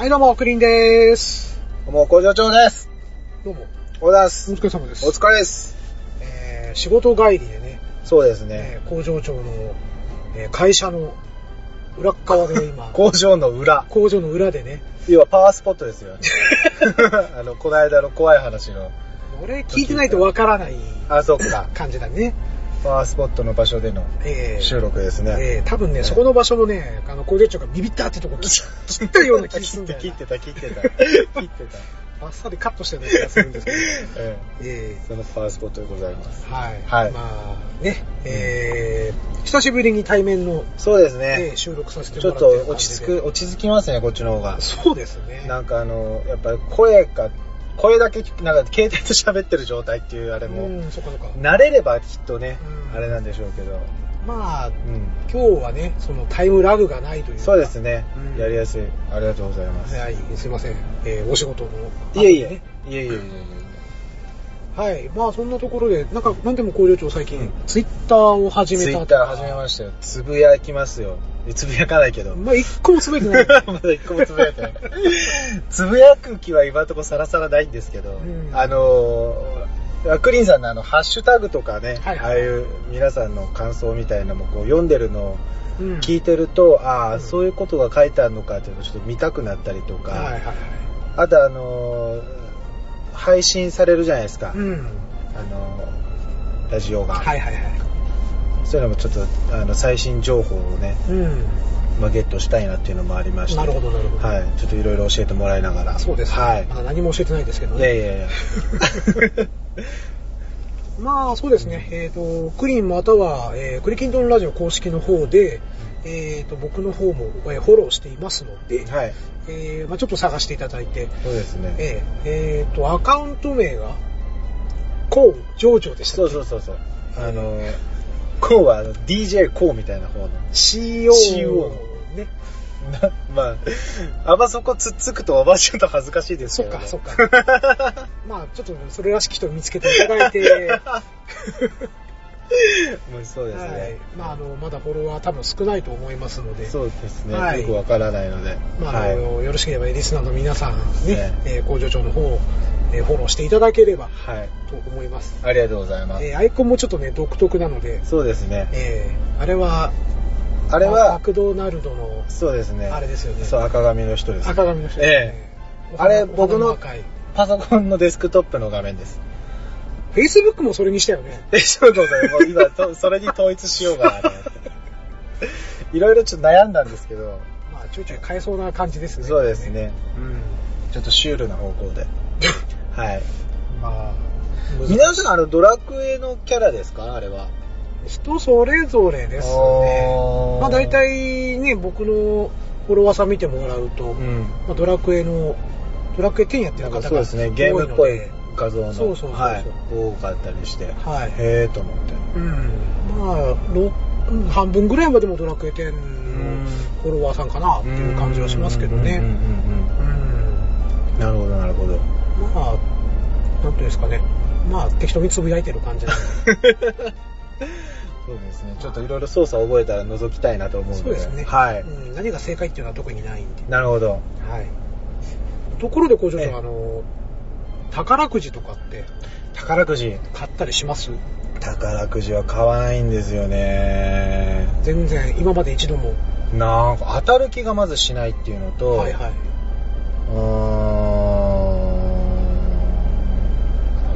はい、どうも、クリーンでーす。どうも、工場長です。どうも、おはようございまおす。疲れ様です。お疲れです。えー、仕事帰りでね、そうですね。えー工場長の、えー会社の裏っ側で 今、工場の裏。工場の裏でね、要はパワースポットですよね。あの、この間の怖い話の。俺聞いてないとわからないあ、そっか。感じだね。パワースポットの場所でのえー、収録ですね。えー、多分ね、ねそこの場所もね、あの、工場長がビビったってとこ切切ったような気がするんだよな。切ってた、切ってた。切ってバッサリカットしたような気がするんですけど。た。えええそのパワースポットでございます。ー、はい。はいまあ、ね、えー、久しぶりに対面の、そうですえねー。収録させてちょっもらってると落ち着く、落ち着きますね、こっちの方が。そうですね。なんかあの、やっぱり声が、声だけ、なんか携帯と喋ってる状態っていうあれも、うん。慣れればきっとね、うんあれなんでしょうけど。まあ、うん。今日はね、そのタイムラグがないというかそうですね、うんやりやすい。ありがとうございます。はい、すいません。えーお仕事の。いえいえね。。いえいえいえいはい。まあ、そんなところで、なんか、なんでも工場長最近、うんツイッターを始え。めた。ツイッター始めましたよ。つぶやきますよ。つぶやかないけど。まあ、一個も滑ってない。まだ一個もつぶやいてない。つぶやく気は今のところさらさらないんですけど、うんあのー、クリーンさんのあの、ハッシュタグとかね、はいはいああいう皆さんの感想みたいなのもこう読んでるのをうん聞いてると、ああ、うんそういうことが書いてあるのかっていうのをちょっと見たくなったりとか、はいはいはい。あとあのー配信されるじゃないですか、うん。あのーラジオが、はいはいはい。そういうのもちょっとあの最新情報をね、うん。まあ、ゲットしたいなっていうのもありましてなるほどなるほどはい、ちょっといろいろ教えてもらいながらそうですね。はいまだ何も教えてないですけどいやね。いやいや まあ、そうですね。えっ、と、クリーンまたは、えークリキントンラジオ公式の方で、えっ、と、僕の方も、えーフォローしていますので、はいえーまあちょっと探していただいて、そうですね。えーえーと、アカウント名が、コウ・ジョージョでしたそうそうそうそう。あのーこうはあの DJ こうみたいな方の。CO CO ね。なまああんまそこつっつくとおばちゃんと恥ずかしいですけど、ね、そっか、そっか。まあちょっとそれらしき人を見つけていただいて、そうですね、はい。まああの、まだフォロワー多分少ないと思いますので、そうですね、はい。よくわからないので、まあ、あはい、のよろしければリスナーの皆さんねね、えー工場長の方を、えーフォローしていただければはい、と思います。ありがとうございます、えーアイコンもちょっとね、独特なので、そうですね。えーあれは、あれマはクドナルドのそうですね。あれですよね。そう赤髪の人です。赤髪の人ですね。あれ僕のパソコンのデスクトップの画面です Facebook もそれにしたよね。え、そうそうそう。もう今、そそれに統一しようかなと思って。いろいろちょっと悩んだんですけど、まあ、ちょいちょい変えそうな感じですね。そうですね。うん。ちょっとシュールな方向で。はい。まあ、皆さん、あの、ドラクエのキャラですか？あれは。人それぞれですねまあ大体ね、僕のフォロワーさん見てもらうと、うん。まあ、ドラクエの、ドラクエ10やってる方がかそうですね、ゲームっぽい画像の、そうそうそうそうはい、多かったりして、はいへーと思って。うん。まあ、半分ぐらいまでもドラクエ10のんフォロワーさんかなっていう感じはしますけどね。うんうんうんうん。なるほど、なるほど。まあ、なんていうんですかね。まあ、適当につぶやいてる感じなんで。そうですね、ちょっといろいろ操作を覚えたら覗きたいなと思うので。そうですね。はい。うん。何が正解っていうのは特にないんで。なるほど。はい。ところで工場ええ長、あの、宝くじとかって宝くじ。買ったりします？宝くじは買わないんですよね。全然、今まで一度も。なんか当たる気がまずしないっていうのと、はいはい。うーん。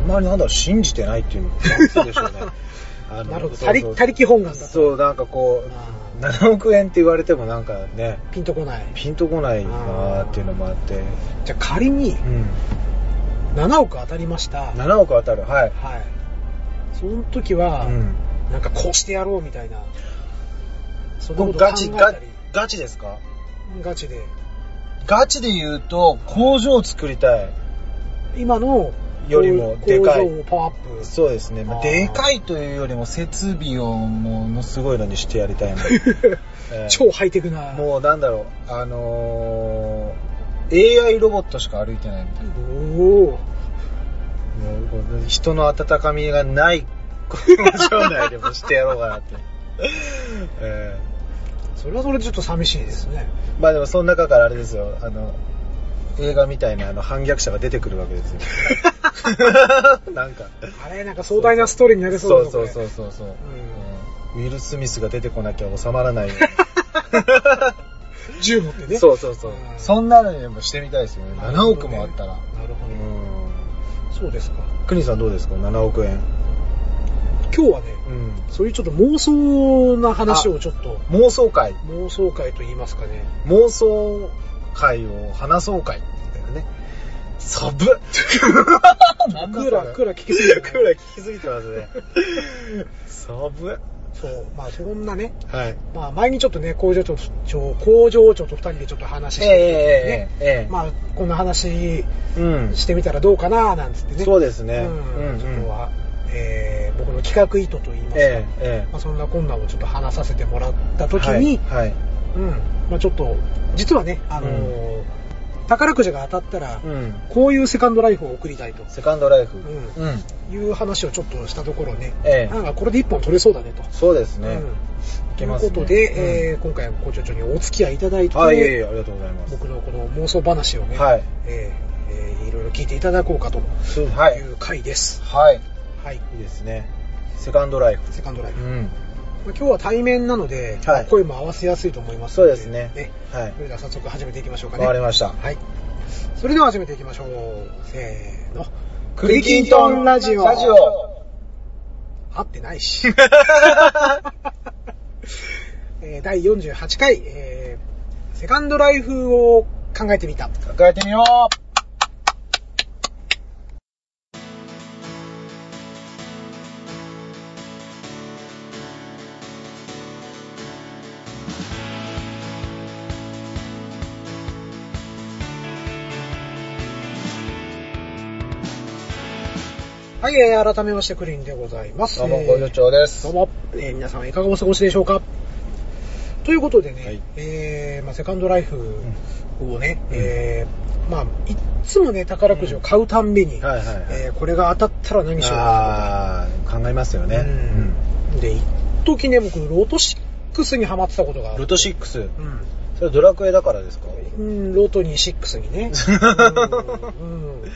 あんまりなんだろう、信じてないっていうのなんででしょうね。あのなるほど。そうそう他力、他力本願だと。そう、なんかこう、あ7億円って言われてもなんかね、ーピンとこない。ピンとこないなーっていうのもあって、じゃあ仮にうん。7億当たりました。はい。7億当たる、はい。その時は、うん。なんかこうしてやろうみたいな。そんなここと考れガチ、ガ。ガチですか？ガチで。ガチで言うと、工場を作りたい。今のよりもでかい工場をパワーアップ。そうですね。まあでかいというよりも設備をものすごいのにしてやりたいの。えー超ハイテクな。もうなんだろう、あのー、AI ロボットしか歩いてないみたいな。おお人の温かみがない場内でもしてやろうかなって、えー、それはそれちょっと寂しいですね。まあでもその中からあれですよ。あの映画みたいなあの反逆者が出てくるわけですよ。なんか。あれなんか壮大なストーリーになりそうだそうそうそうそう、うん、ウィル・スミスが出てこなきゃ収まらない。10持ってね。そうそうそう。そんなのにもしてみたいですよね。7億もあったら。なるほど。そうですか。国さんどうですか ?7 億円。今日はね、うん、そういうちょっと妄想な話をちょっと。妄想会。妄想会と言いますかね。妄想会を話そう会みたね。サブ クーラー、聞きすぎて、ね、クーラー聞きすぎてますね。サブそう、まあそんなね、はい。まあ前にちょっとね、工場長と、工場長と二人でちょっと話してて、ね、ええええええまあこんな話うん。してみたらどうかななんつってね。そうですね。うん、うんちょっとは、えー僕の企画意図と言いますか、ええええまあ、そんな困難をちょっと話させてもらった時に、はい。はいうん、まあちょっと、実はね、あのー宝くじが当たったら、うん。こういうセカンドライフを送りたいとセカンドライフ。ううん。いう話をちょっとしたところね、ええなんかこれで一本取れそうだねと。そうですね。うんいということで、うんえー今回は工場長にお付き合いいただいて、はい、ありがとうございます。僕のこの妄想話をね、はいえーえーいろいろ聞いていただこうかといい。う回です。はい。はい。いいですね。セカンドライフ。セカンドライフ。うん。まあ今日は対面なので、はい声も合わせやすいと思いますのそうですねはいそれでは早速始めていきましょうかね。わかりました。はい。それでは始めていきましょう。せーの。クリキントンラジオ。ラジオ。合ってないし。えー第48回、えーセカンドライフを考えてみた。考えてみよう。はい、えー改めましてクリーンでございます。どうも、えー工場長です。どうも、えー皆さんはいかがお過ごしでしょうか？ということでね、はいえーまあ、セカンドライフをね、うんえーまあ、いっつもね、宝くじを買うたんびに、はいはいはい。えーこれが当たったら何しようか考えますよね。うんで、一時ね、僕、ロト6にハマってたことがある。ロト6。うんそれドラクエだからですか？うん、ロトに6にね。うんうん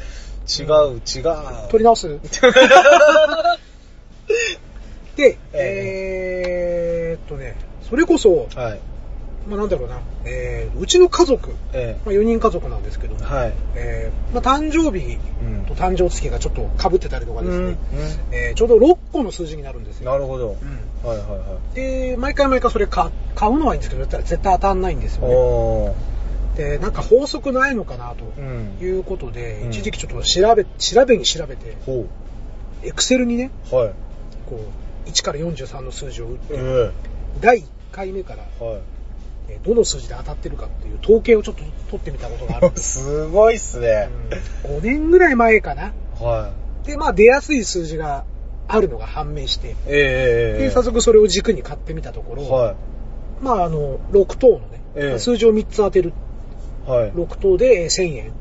違う、違う。取り直す で、ええーっとね、それこそ、はい。まあなんだろうな、えーうちの家族、えまあ、4人家族なんですけど、えはい。えーまあ、誕生日うんと誕生月がちょっと被ってたりとかですね、うんえーちょうど6個の数字になるんですよ。なるほど。うんはいはいはい。で、毎回毎回それ買買うのはいいんですけど、絶対当たんないんですよね。で、なんか法則ないのかなとうん。いうことで、うん一時期ちょっと調べ、調べに調べて、ほエクセルにね、う。はい。こう、1から43の数字を打って、え第1回目から、えはい。えーどの数字で当たってるかっていう統計をちょっと取ってみたことがあるんです。すごいっすね。5年ぐらい前かな。はで、まあ出やすい数字があるのが判明して、い。ええええで、早速それを軸に買ってみたところ、はまああの、6等のね、ええ数字を3つ当てる、い。はい。6等でえー1000円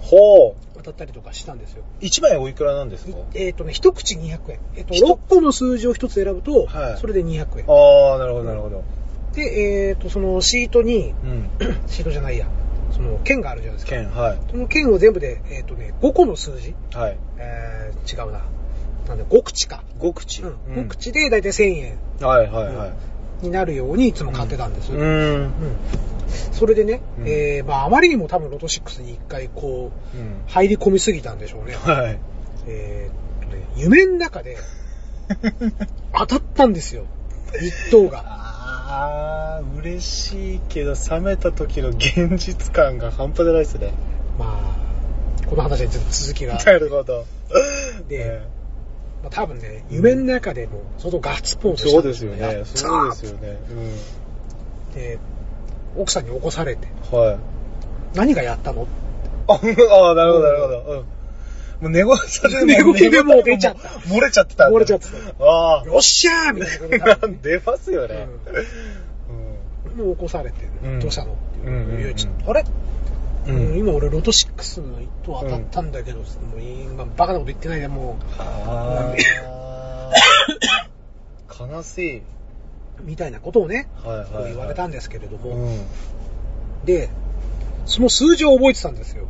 ほう。当たったりとかしたんですよ。1枚おいくらなんですか？えっ、とね、一口200円。えっ、と、一6個の数字を1つ選ぶと、はいそれで200円。ああ、なるほどなるほど。で、えっ、と、そのシートに、うん。シートじゃないや、その剣があるじゃないですか。剣、はい。その剣を全部で、えっ、とね、5個の数字、はい。えー、違うな。なんで、5口か。5口？うん。5口でだいたい1000円はいはいはい。になるようにいつも買ってたんです。ううん。ん。それでね、うんえー、まああまりにも多分ロト6に一回こう、うん。入り込みすぎたんでしょうね。はい。えーっとね、夢の中で当たったんですよ。一等が。ああ、嬉しいけど、冷めた時の現実感が半端じゃないですね。まあ、この話はちょっと続きが。なるほど。でえまあ、多分ね、夢の中でも相当ガッツポーえズしそうですよたんですよね。ね。そうですよね。で、奥さんに起こされて、うん。はい。何がやったの？あ、あなるほど、なるほど。うん。もう寝言され寝言でもう出ちゃった漏れちゃってた漏れちゃってた。あよっしゃーみたいな 出ますよね。もう起こされて、うんどうしたの？っていう。あれ、うん。うん今俺ロト6の一等当たったんだけど、もう今バカなこと言ってないでもああ。悲しい。う、みたいなことをね、はいはい、こう言われたんですけれども、うん。で、その数字を覚えてたんですよ。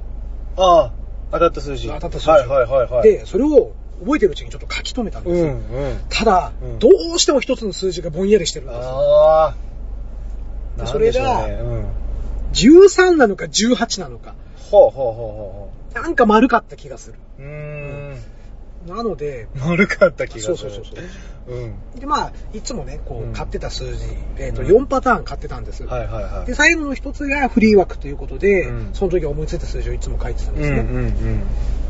ああ、当たった数字。当たった数字はいはいはいはい。、で、それを覚えてるうちにちょっと書き留めたんですよ。うんうん。ただ、うんどうしても一つの数字がぼんやりしてるんですよ。ああ。それがねうん。13なのか18なのか。ほうほうほうほうほなんか丸かった気がする。う。うーん。なので、丸かった気がする。そうそうそうそう。うん。で、まあ、いつもね、こうんう、買ってた数字、えっ、と、うん4パターン買ってたんです。はいはいはい。で、最後の一つがフリー枠ということで、うんその時思いついた数字をいつも書いてたんですね。うんうん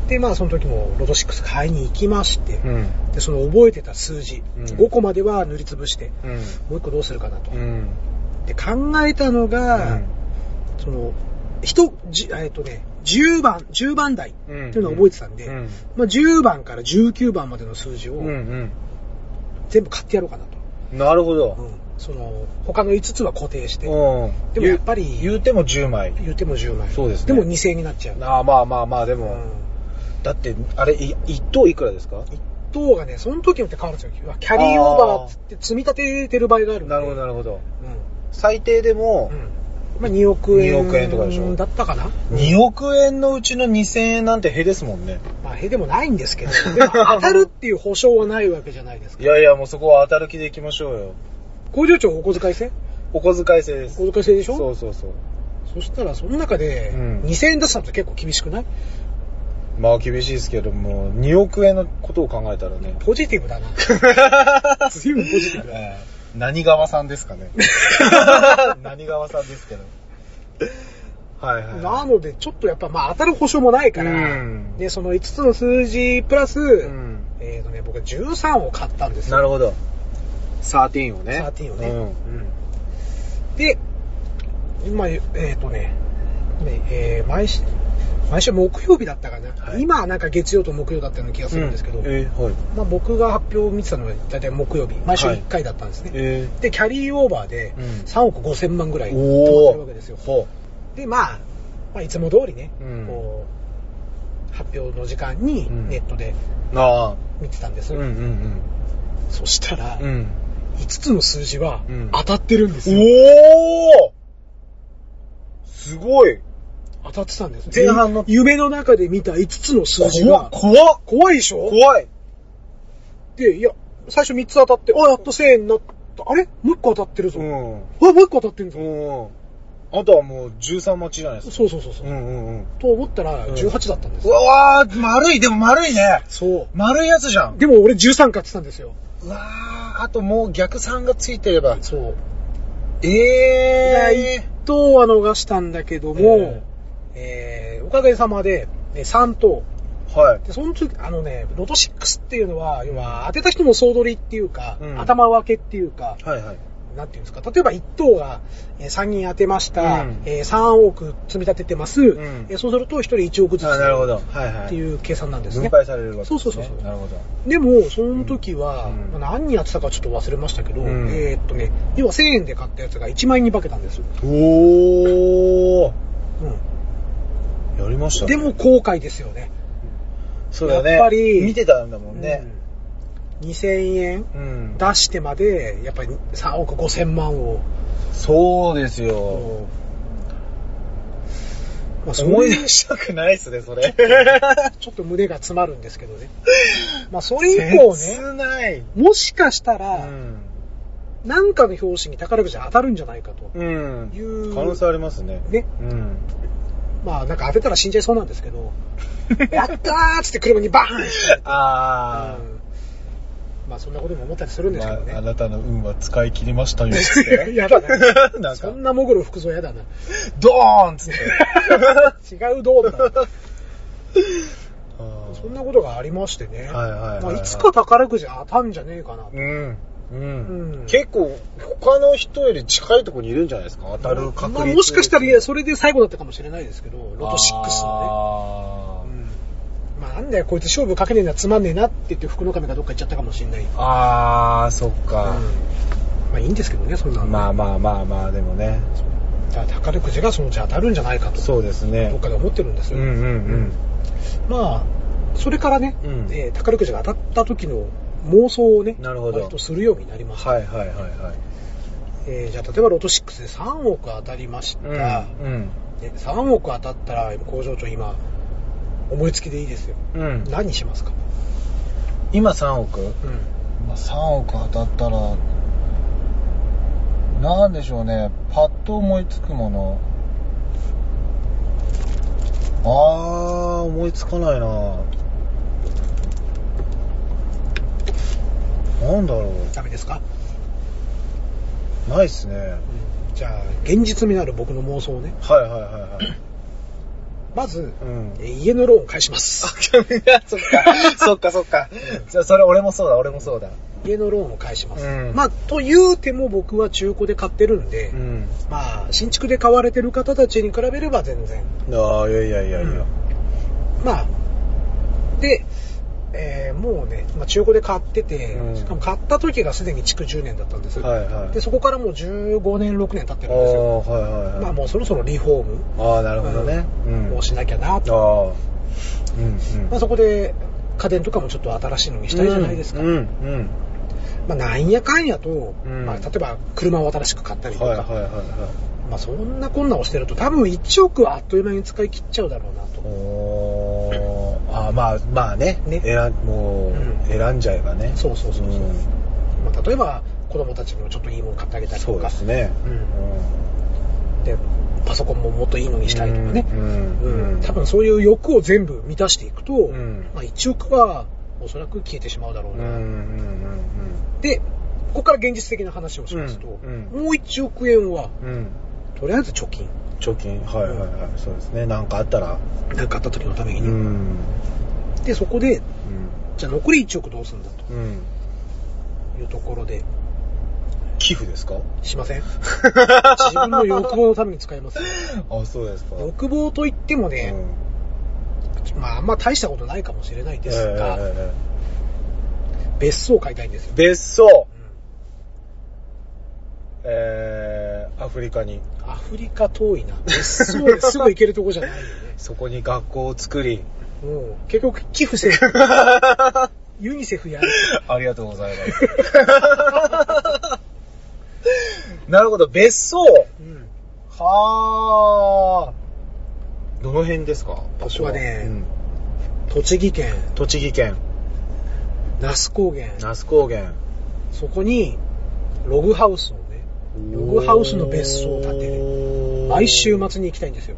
で、まあ、その時もロト6買いに行きまして、うん。うん。で、その覚えてた数字、うん5個までは塗りつぶして、うん。もう1個どうするかなと。うん。で、考えたのが、その、人、じえっ、とね、10番、10番台っていうのを覚えてたんで、うん。まあ、10番から19番までの数字をうんうん。全部買ってやろうかなと。なるほど。うんその、他の5つは固定して、うん。でもやっぱり言うても10枚。言っても10枚。そうですねでも2000円になっちゃう。ああ、まあまあまあ、でも、うんだって、あれ、い一等いくらですか？一等がね、その時によって変わるんですよ。キャリーオーバーっつって積み立ててる場合がある。なるほど、なるほど。う最低でもん。、うん。まあ2億円。2億円とかでしょだったかな2億円のうちの2000円なんてへですもんね。まあ、へでもないんですけど、でも当たるっていう保証はないわけじゃないですか。いやいや、もうそこは当たる気でいきましょうよ。工場長お小遣い制？お小遣い制です。お小遣い制でしょ？そうそうそう。そしたら、その中でうん2000円出したのって結構厳しくない？まあ厳しいですけども、2億円のことを考えたらね。ポジティブだな。随分ポジティブだな。ええ何川さんですかね。何川さんですけど。はいはい。なので、ちょっとやっぱまあ当たる保証もないから、うんで、その5つの数字プラス、うん。えっ、とね、僕は13を買ったんですよ。なるほど。13をね。13をね。うん。うんで、今、えっ、とね、ねえー毎週、毎週木曜日だったかな、はい今はなんか月曜と木曜だったような気がするんですけど、うんえーはい。まあ、僕が発表を見てたのは大体木曜日、毎週はい1回だったんですね。えで、キャリーオーバーでうん3億5千万ぐらいー、溜まっておるわけですよ。ほで、まあ、まあ、いつも通りね、うんこう、発表の時間にうんネットで見てたんです。あ。うんうんそしたら、うん。うん。5つの数字はうん当たってるんですよ。おおすごい当たってたんです。前半の夢の中で見た5つの数字が怖っ怖いでしょ？怖いで、いや、最初3つ当たって、あ、やっと1000円になった。あれ？もう1個当たってるぞ。あ、うん。もう1個当たってるぞ。うん。あとはもう13待ちじゃないですか。そうそうそうそう。うんうんうん。と思ったらうん18だったんですう。わー、丸い、でも丸いね。そう。丸いやつじゃん。でも俺13買ってたんですよ。うわー、あともう逆3がついてれば。そう。えいや、え1等は逃したんだけども、ええーおかげさまで、ね、3等。ー。はい。で、その時、あのね、ロト6っていうのは、要は当てた人の総取りっていうか、うん頭分けっていうか、はいはい。なんていうんですか、例えば1等がえー3人当てました、うんえー3億積み立ててます、んえーそうすると1人1億ずつあなるほど。はいはい。っていう計算なんですね。分配されるわけですね。そうそうそうそうなるほど。でも、その時は、うんまあ何人やってたかちょっと忘れましたけど、うんえーっとね、要は1000円で買ったやつが1万円に化けたんです。おー。うやりましたん、ね。でも、後悔ですよね。そうだよね。やっぱり見てたんだもんね。うん2000円うん。出してまで、やっぱり3億5千万を、そうですよ。まあ、思い出したくないっすね、それ。ちょっと胸が詰まるんですけどね。まあ、それ以降ね。もしかしたうら、ん。なんかの表紙に宝くじ当たるんじゃないかとうんい。う、可能性ありますね。ね。うん。まあ、なんか当てたら死んじゃいそうなんですけど、やったーっつって車にバーンあうんまあ、そんなことも思ったりするんー。ですけどね。まあ、あなたの運は使い切りましたよ。つってやだな。なんかそん、なもぐろ服装やだな。ドーンつって。違うどうだ。あーそんなことがありましてね。はいはいはいはいまあ、いつか宝くじ当たんじゃねえかなと。うん。うん。うん結構、他の人より近いところにいるんじゃないですか？当たる確率。まあ、もしかしたら、いや、それで最後だったかもしれないですけど、ロト6のね。あうんまあ、なんだよ、こいつ勝負かけねえな、つまんねえなって言って、福の神がどっか行っちゃったかもしれない。ーあー、そっか。まあ、いいんですけどね、そんなのまあまあまあまあ、でもね。だから宝くじがそのうち当たるんじゃないかと、そうですねどっ。かで思ってるんですよ。うんうんうん。まあ、それからね、うんえー宝くじが当たった時の妄想をね、なるほど割とするようになりました。はいはいはいはい。えーじゃあ、例えばロト6で3億当たりました。うん。うん。ね3億当たったら、工場長今、思いつきでいいですよ。うん。何しますか？今3億？うん。まあ、3億当たったら、なんでしょうね、パッと思いつくもの。あー、思いつかないななんだろダメですか？う。ないっすね。じゃあ、現実味のある僕の妄想ね。はいはいはいはい。まず、うんえー家のローン返します。そっか、そっかそっか。じゃあそれ俺もそうだ、俺もそうだ。家のローンを返します。うんまあ、と言うても僕は中古で買ってるんで、うん。まあ、新築で買われてる方たちに比べれば全然。ああ、いやいやいやいや。まあ、で、えーもうね、まあ、中古で買ってて、うんしかも買った時がすでに築10年だったんです。はいはい。で、そこからもう15年、6年経ってあるんですよ。あ、はいはいはい。まあもうそろそろリフォームああ、なるほどね。うん。をしなきゃなと。ああ。うんうん。まあそこで家電とかもちょっと新しいのにしたいじゃないですか。うん、うん。まあなんやかんやと、うんまあ例えば車を新しく買ったりとか、はいはいはいはい。まあそんなこんなをしてると多分1億はあっという間に使い切っちゃうだろうなと。おーああ、まあまあね。ね選ん、もう、うん選んじゃえばね。そうそうそうそう。んまあ例えば子供たちにもちょっといいもの買ってあげたりそうとか、ですね。で、パソコンももっといいのにしたいとかね。うんうんうん多分そういう欲を全部満たしていくと、んまあ1億はおそらく消えてしまうだろうな。うんうんうんで、ここから現実的な話をしますと、うんもう1億円は、うん。うん。とりあえず貯金。貯金、はいはいはい。そうですね。なんかあったら。何かあった時のためにうね。ん。で、そこで、うん。じゃあ残り1億どうするんだうん。というところで、寄付ですか？しません？自分の欲望のために使いますよ。あ、そうですか。欲望といってもね、まああんま大したことないかもしれないですが、ええ別荘を買いたいんですよ。別荘うんえー、アフリカに。アフリカ遠いな。別荘ですぐ行けるとこじゃないよね。そこに学校を作り。もう結局寄付せる。ユニセフやる。ありがとうございます。なるほど、別荘うんはあ。どの辺ですか？場所はねうん栃木県栃木県、那須高原。那須高原。そこに、ログハウスをね、ログハウスの別荘を建てる。る毎週末に行きたいんですよ。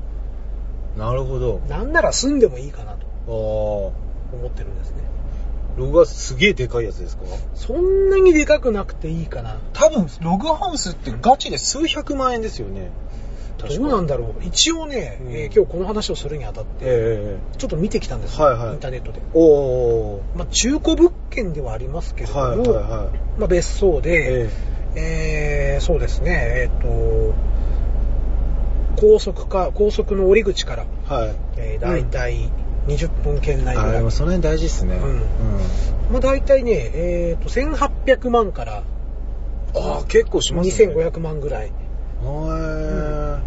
なるほど。なんなら住んでもいいかなと。思ってるんですね。ログはすげえでかいやつですか？そんなにでかくなくていいかな。多分、ログハウスってガチで数百万円ですよね。どうなんだろう。一応ね、うんえー今日この話をするにあたって、えちょっと見てきたんですよ、はいはいインターネットで。えおー。まあ、中古物件ではありますけれども、はいはいはい。まあ、別荘で、ええーそうですね、えっ、と、高速か、高速の降り口から、えはい。えー、大体20分圏内ぐあ、らい。でもその辺大事っすね。うんまあ、大体ね、えっ、と、1800万からああ、結構しますね。2500万ぐらい、へー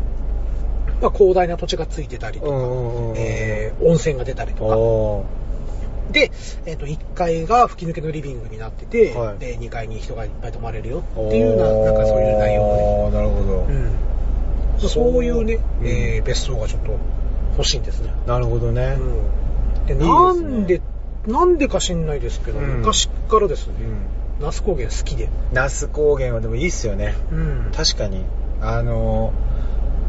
まあ、広大な土地がついてたりとか、うんうんうんえー温泉が出たりとか。おで、えっ、と、1階が吹き抜けのリビングになってて、はいで、2階に人がいっぱい泊まれるよーっていうな、なんかそういう内容のね。ああ、なるほど。うん。そういうね、うんえー別荘がちょっと欲しいんですね。なるほどね。うん。で、いいですねなんで、なんでか知んないですけど、うん昔からですね、うん。那須高原好きで。那須高原はでもいいっすよね。うん。確かに。あの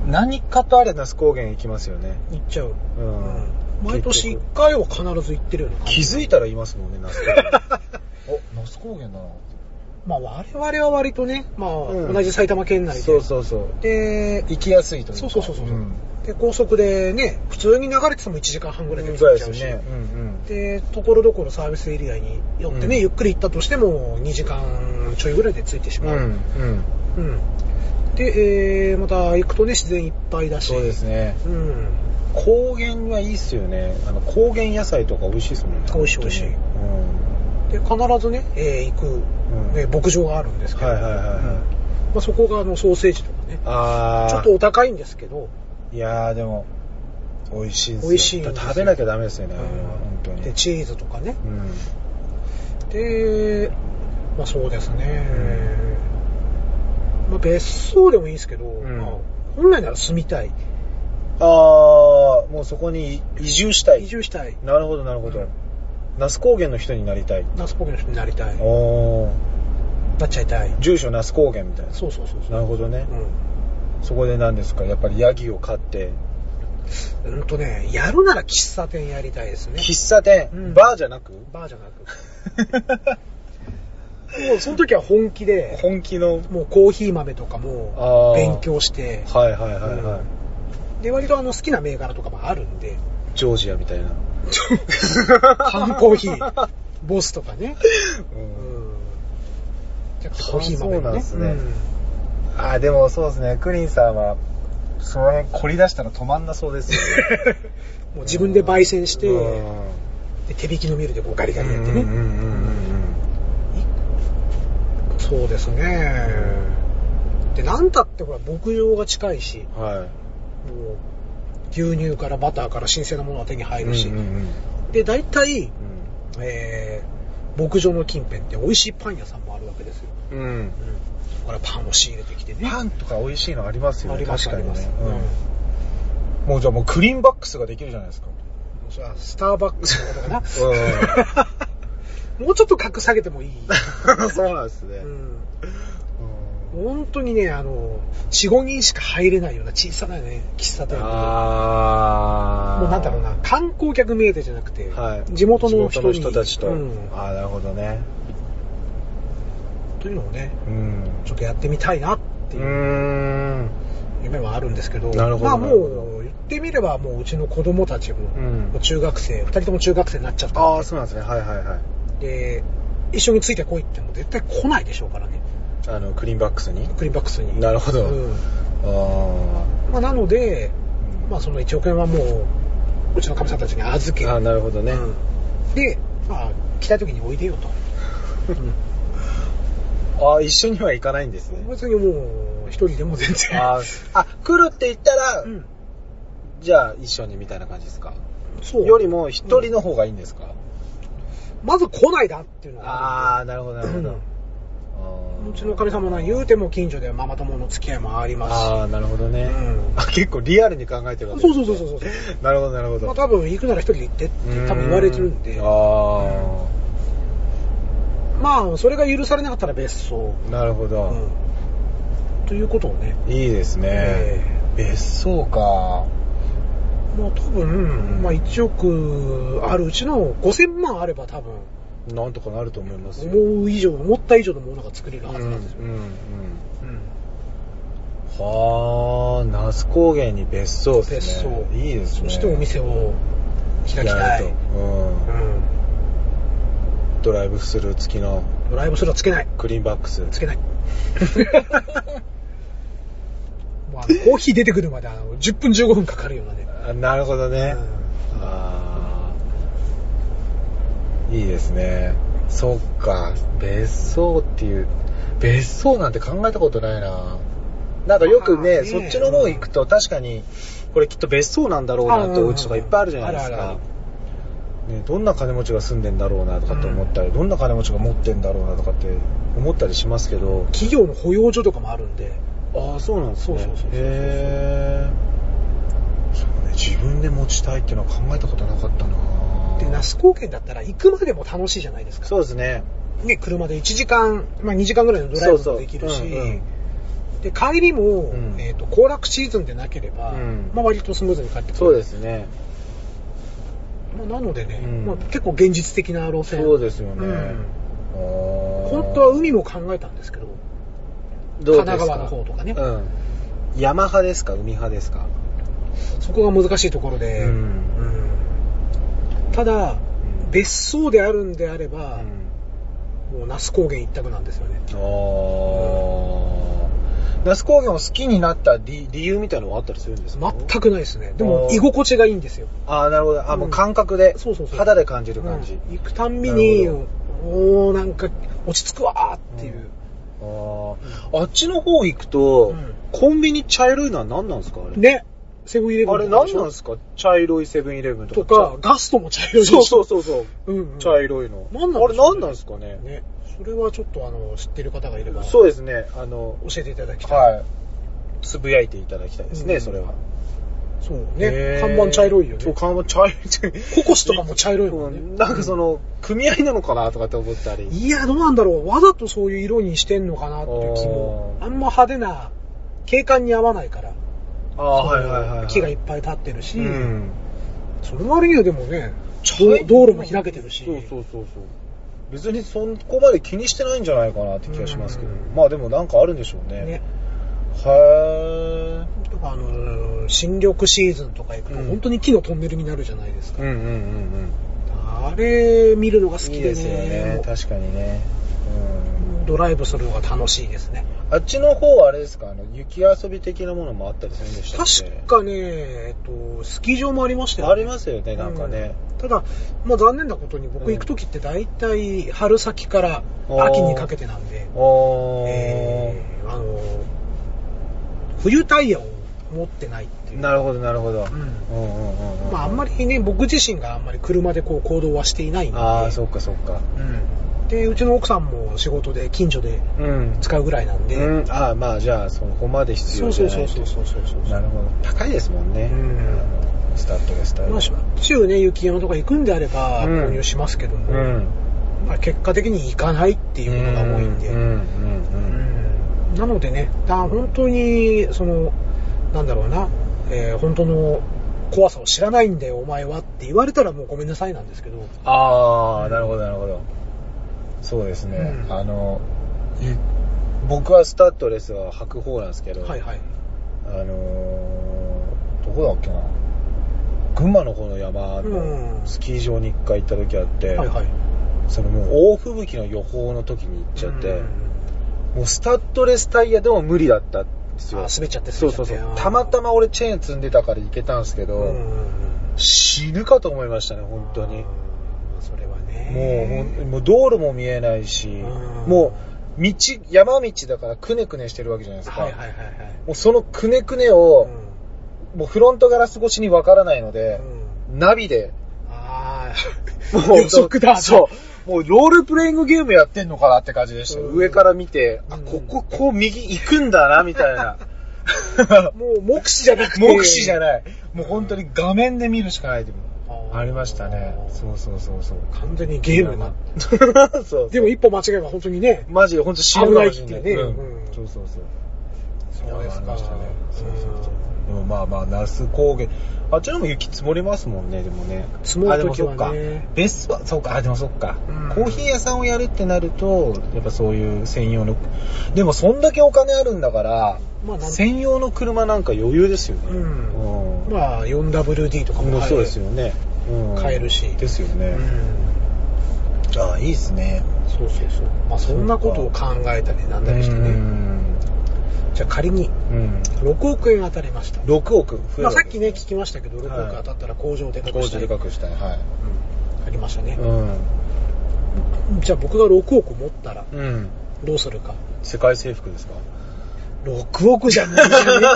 ー、何かとあれ那須高原行きますよね。行っちゃう。うん毎年1回は必ず行ってるような感じ気づいたらいますもんね、那須高原。お、那須高原だな。まあ我々は割とね、まあ、うん同じ埼玉県内で。そうそうそう。で、行きやすいというか。そうそうそうそう、んで、高速でね、普通に流れてても1時間半ぐらいで着いちゃうし。ですね。うんうん。で、ところどころサービスエリアによってね、うんゆっくり行ったとしても2時間ちょいぐらいで着いてしまう。うん、うん。うんで、えー、また行くとね、自然いっぱいだし。そうですね。うん。高原はいいっすよね。あの、高原野菜とか美味しいですもんね。美味しい美味しいうん。で、必ずね、えー行く、うんね、牧場があるんですけど、はいはいはいはいうんまあ、そこがあのソーセージとかね、あー。ちょっとお高いんですけど、いやーでも、美味しいですよ美味しい食べなきゃダメですよね、うん本当に。で、チーズとかね。うん。で、まあそうですね、まあ別荘でもいいですけど、んまあ、本来なら住みたい。あー、もうそこに移住したい。移住したい。なるほど、なるほど。那須高原の人になりたい。ナスポケの人になりたい。おー。なっちゃいたい。住所那須高原みたいな。そうそうそうそう。なるほどね。うそこで何ですか？やっぱりヤギを飼って、ん。うんとね、やるなら喫茶店やりたいですね。喫茶店、うんバーじゃなく？バーじゃなく。もうその時は本気で、本気の？もうコーヒー豆とかあもー勉強して、はいはいはいはい。で、割とあの好きな銘柄とかもあるんで、ジョージアみたいな。缶コーヒー、ボスとかね。ううんん。じゃあコーヒー豆そうなんね。ですねあーでもそうですね、クリンさんは、その辺凝り出したら止まんなそうですよね。もう自分で焙煎して、うんで手引きのミルでこうガリガリやってね。うんうんうんうんそうですね。で、なんたってほら、牧場が近いし、うん。は牛乳からバターから新鮮なものが手に入るし、うんうんうんで、大体、うえー、牧場の近辺って美味しいパン屋さんもあるわけですよ。んうんうん。そこからパンを仕入れてきてね。パンとか美味しいのありますよね。あります確かにね。うんもうじゃあもうクリーンバックスができるじゃないですか。うん。それはスターバックスのことかな。う もうちょっと格下げてもいい。ん。そうなんですね。うん。うん本当にね、あの、4、5人しか入れないような小さなね、喫茶店で。もうなんだろうな、観光客目当てじゃなくて、はい。地元の人人たちと。うんああ、なるほどね。というのをね、うん。ちょっとやってみたいなって。いうん夢はあるんですけど、なるほどまあもう言ってみればもううちの子供たちも、うん中学生、二人とも中学生になっちゃったんああ、そうなんですね。はいはいはい。で、一緒についてこいっても絶対来ないでしょうからね、あの、クリーンバックスに？クリーンバックスに。なるほどうんあまあ、なので、あ。まあその1億円はもう、うちのかみさんたちに預けああ、なるほどね。うんで、まあ、来たい時においでよと。ああ、一緒には行かないんですね。別にもう、一人でも全然。あーあ、来るって言ったら、うん。じゃあ一緒にみたいな感じですか？そう。よりも一人の方がいいんですか、まず来ないだっていうのがああ、あなるほど、な。るほど。うんあーうちの神様なん言うても近所ではママ友の付き合いもありますし。ああ、なるほどね、うんあ。結構リアルに考えてるわけそうそうそうそうそう。なるほど、なるほど。まあ多分行くなら一人で行ってって多分言われてるんで。あまあ、それが許されなかったら別荘。あ、なるほど、うん。ということをね。いいですね。え別荘か。まあ多分、まあ1億あるうちの5000万あれば多分、なんとかなると思いますよ。思う以上、思った以上のものが作れるはずうん、うんなんですよ。、うん。うんはあ、那須高原に別荘ですね。別荘いいですね。そしてお店を開きやたい。ると。うん。うん。ドライブスルー付きのドライブスルーはつけない。クリーンバックス。つけない。もうあのコーヒー出てくるまであの10分15分かかるようなね。あなるほどね。うんああ。いいですね。そっか。別荘っていう、別荘なんて考えたことないな。なんかよくね、そっちの方行くと確かに、これきっと別荘なんだろうなってお家とかいっぱいあるじゃないですか。ね、どんな金持ちが住んでんだろうなとかって思ったり、どんな金持ちが持ってんだろうなとかって思ったりしますけど。企業の保養所とかもあるんで。ああ、そうなんですね。そうそうそうそうへーそうね、自分で持ちたいっていうのは考えたことなかったなで、那須高原だったら行くまでも楽しいじゃないですか。そうですね。ね、車で1時間、まあ2時間ぐらいのドライブもできるし、そうそううんうん。で、帰りも、ん。えっ、と、行楽シーズンでなければ、うん。まあ割とスムーズに帰ってくる。そうですね。まあ、なのでね、うん。まあ、結構現実的な路線。そうですよね。うん。本本当は海も考えたんですけど、ど神奈川の方とかね。うん。山派ですか？海派ですか？そこが難しいところで、うん。うんただ、ん別荘であるんであれば、うん。もう那須高原一択なんですよね。あー。那須高原を好きになった理理由みたいなのはあったりするんですか？全くないですね。でも居心地がいいんですよ。ああ、なるほど。あ、もううん感覚で、そうそうそう肌で感じる感じ。うん行くたんびなに、るおー、なんか、落ち着くわーっていう。あーあっちの方行くと、うんコンビニ茶色いのは何なんですか？あれ。ね。セブンイレブンあれ何なんですか？茶色いセブンイレブンとか。とか、ガストも茶色いそうそうそうそう。うんうん茶色いの。何なんあれ何なんですかね？ね。それはちょっとあの、知ってる方がいれば、そうですね。あの、教えていただきたい。はい。つぶやいていただきたいですね、うんそれは。そうね。看板茶色いよそう、ね。看板茶色い。ココスとかも茶色いもんね。なんかその、組合なのかなとかって思ったり。いや、どうなんだろう。わざとそういう色にしてんのかなっていう気も。あんま派手な、景観に合わないから。はいはいはいはい。木がいっぱい立ってるし、うん。その割にはでもね、茶道道路も開けてるし。そうそうそうそう。別にそこまで気にしてないんじゃないかなって気がしますけど。うんまあでもなんかあるんでしょうね。ね。へとかあのー新緑シーズンとか行くと、うん本当に木のトンネルになるじゃないですか。ー。うんうんうんうん。あれ見るのが好きでねいいですよね確かにね。うん。ドライブするのが楽しいですね。あっちの方はあれですか？あの、雪遊び的なものもあったりするんでしたっけ？確かね、えっと、スキー場もありましたよね。ありますよね、なんかね。うんただ、まあ残念なことに僕行く時って大体春先から秋にかけてなんで、おー。えーあの、冬タイヤを持ってないっていう。なるほど、なるほど。ああんまりね、僕自身があんまり車でこう行動はしていないんで。ああ、そっかそっか。うん。で、うちの奥さんも仕事で近所でうん。使うぐらいなんで。うん、ああ、まあじゃあ、そこまで必要じゃないそうそうそうそうそうそう。なるほど。高いですもんね。うんスタッドレスタイル。まあ、しょっちゅうね、雪山とか行くんであればうん購入しますけども、うん。まあ、結果的に行かないっていうことが多いんで。うん、うん、うん。うんなのでね、だ本当に、その、なんだろうな、えー本当の怖さを知らないんだよ、お前はって言われたらもうごめんなさいなんですけど。ああ、なるほど、なるほど。そうですね。うんあの、い僕はスタッドレスは履く方なんですけど、はいはい。あのーどこだっけな。群馬の方の山うんのスキー場に一回行った時あって、はいはい。そのもう大吹雪の予報の時に行っちゃって、うんもうスタッドレスタイヤでも無理だったんですよ。あ滑っちゃってそうそうそう。たまたま俺チェーン積んでたから行けたんですけど、うん死ぬかと思いましたね、本当に。もうもう道路も見えないし、うんもう道、山道だからくねくねしてるわけじゃないですか。はいはいはいはい。もうそのくねくねを、もうフロントガラス越しにわからないのでう、んナビで、あもう予測だそう。もうロールプレイングゲームやってんのかなって感じでしたよ。うん上から見て、あ、うんここ、こう右行くんだな、みたいな。あ。もう目視じゃなくて。目視じゃない。もう本当に画面で見るしかないでもあーありましたね。そうそうそうそう。完全にゲームにな。そうそう。でも一歩間違えば本当にね。マジで本当死ぬかもしれない。ってんうんそうそうそう。そうですかいやありましたね。そうそうそう。でもまあまあ、那須高原。あっちのも雪積もりますもんね、でもね。積もる時はねあでもそっか。別は、そうか、あ、でもそっか、うんコーヒー屋さんをやるってなると、やっぱそういう専用の、でもそんだけお金あるんだから、まあ専用の車なんか余裕ですよね。うんうんまあ 4WD とかもそうですよね。うん買えるしですよね。うんああ、いいですね。そうそうそう。まあそんなことを考えたりなんだりしてうね。ん。じゃあ仮にうん。6億円当たりました。6億？増えるまあさっきね聞きましたけど、6はい億当たったら工場でかく工したい。事でかくしたい。はうんありましたねい。。うん。じゃあ僕が6億持ったらうん。どうするか？世界征服ですか？6億じゃ無理じゃね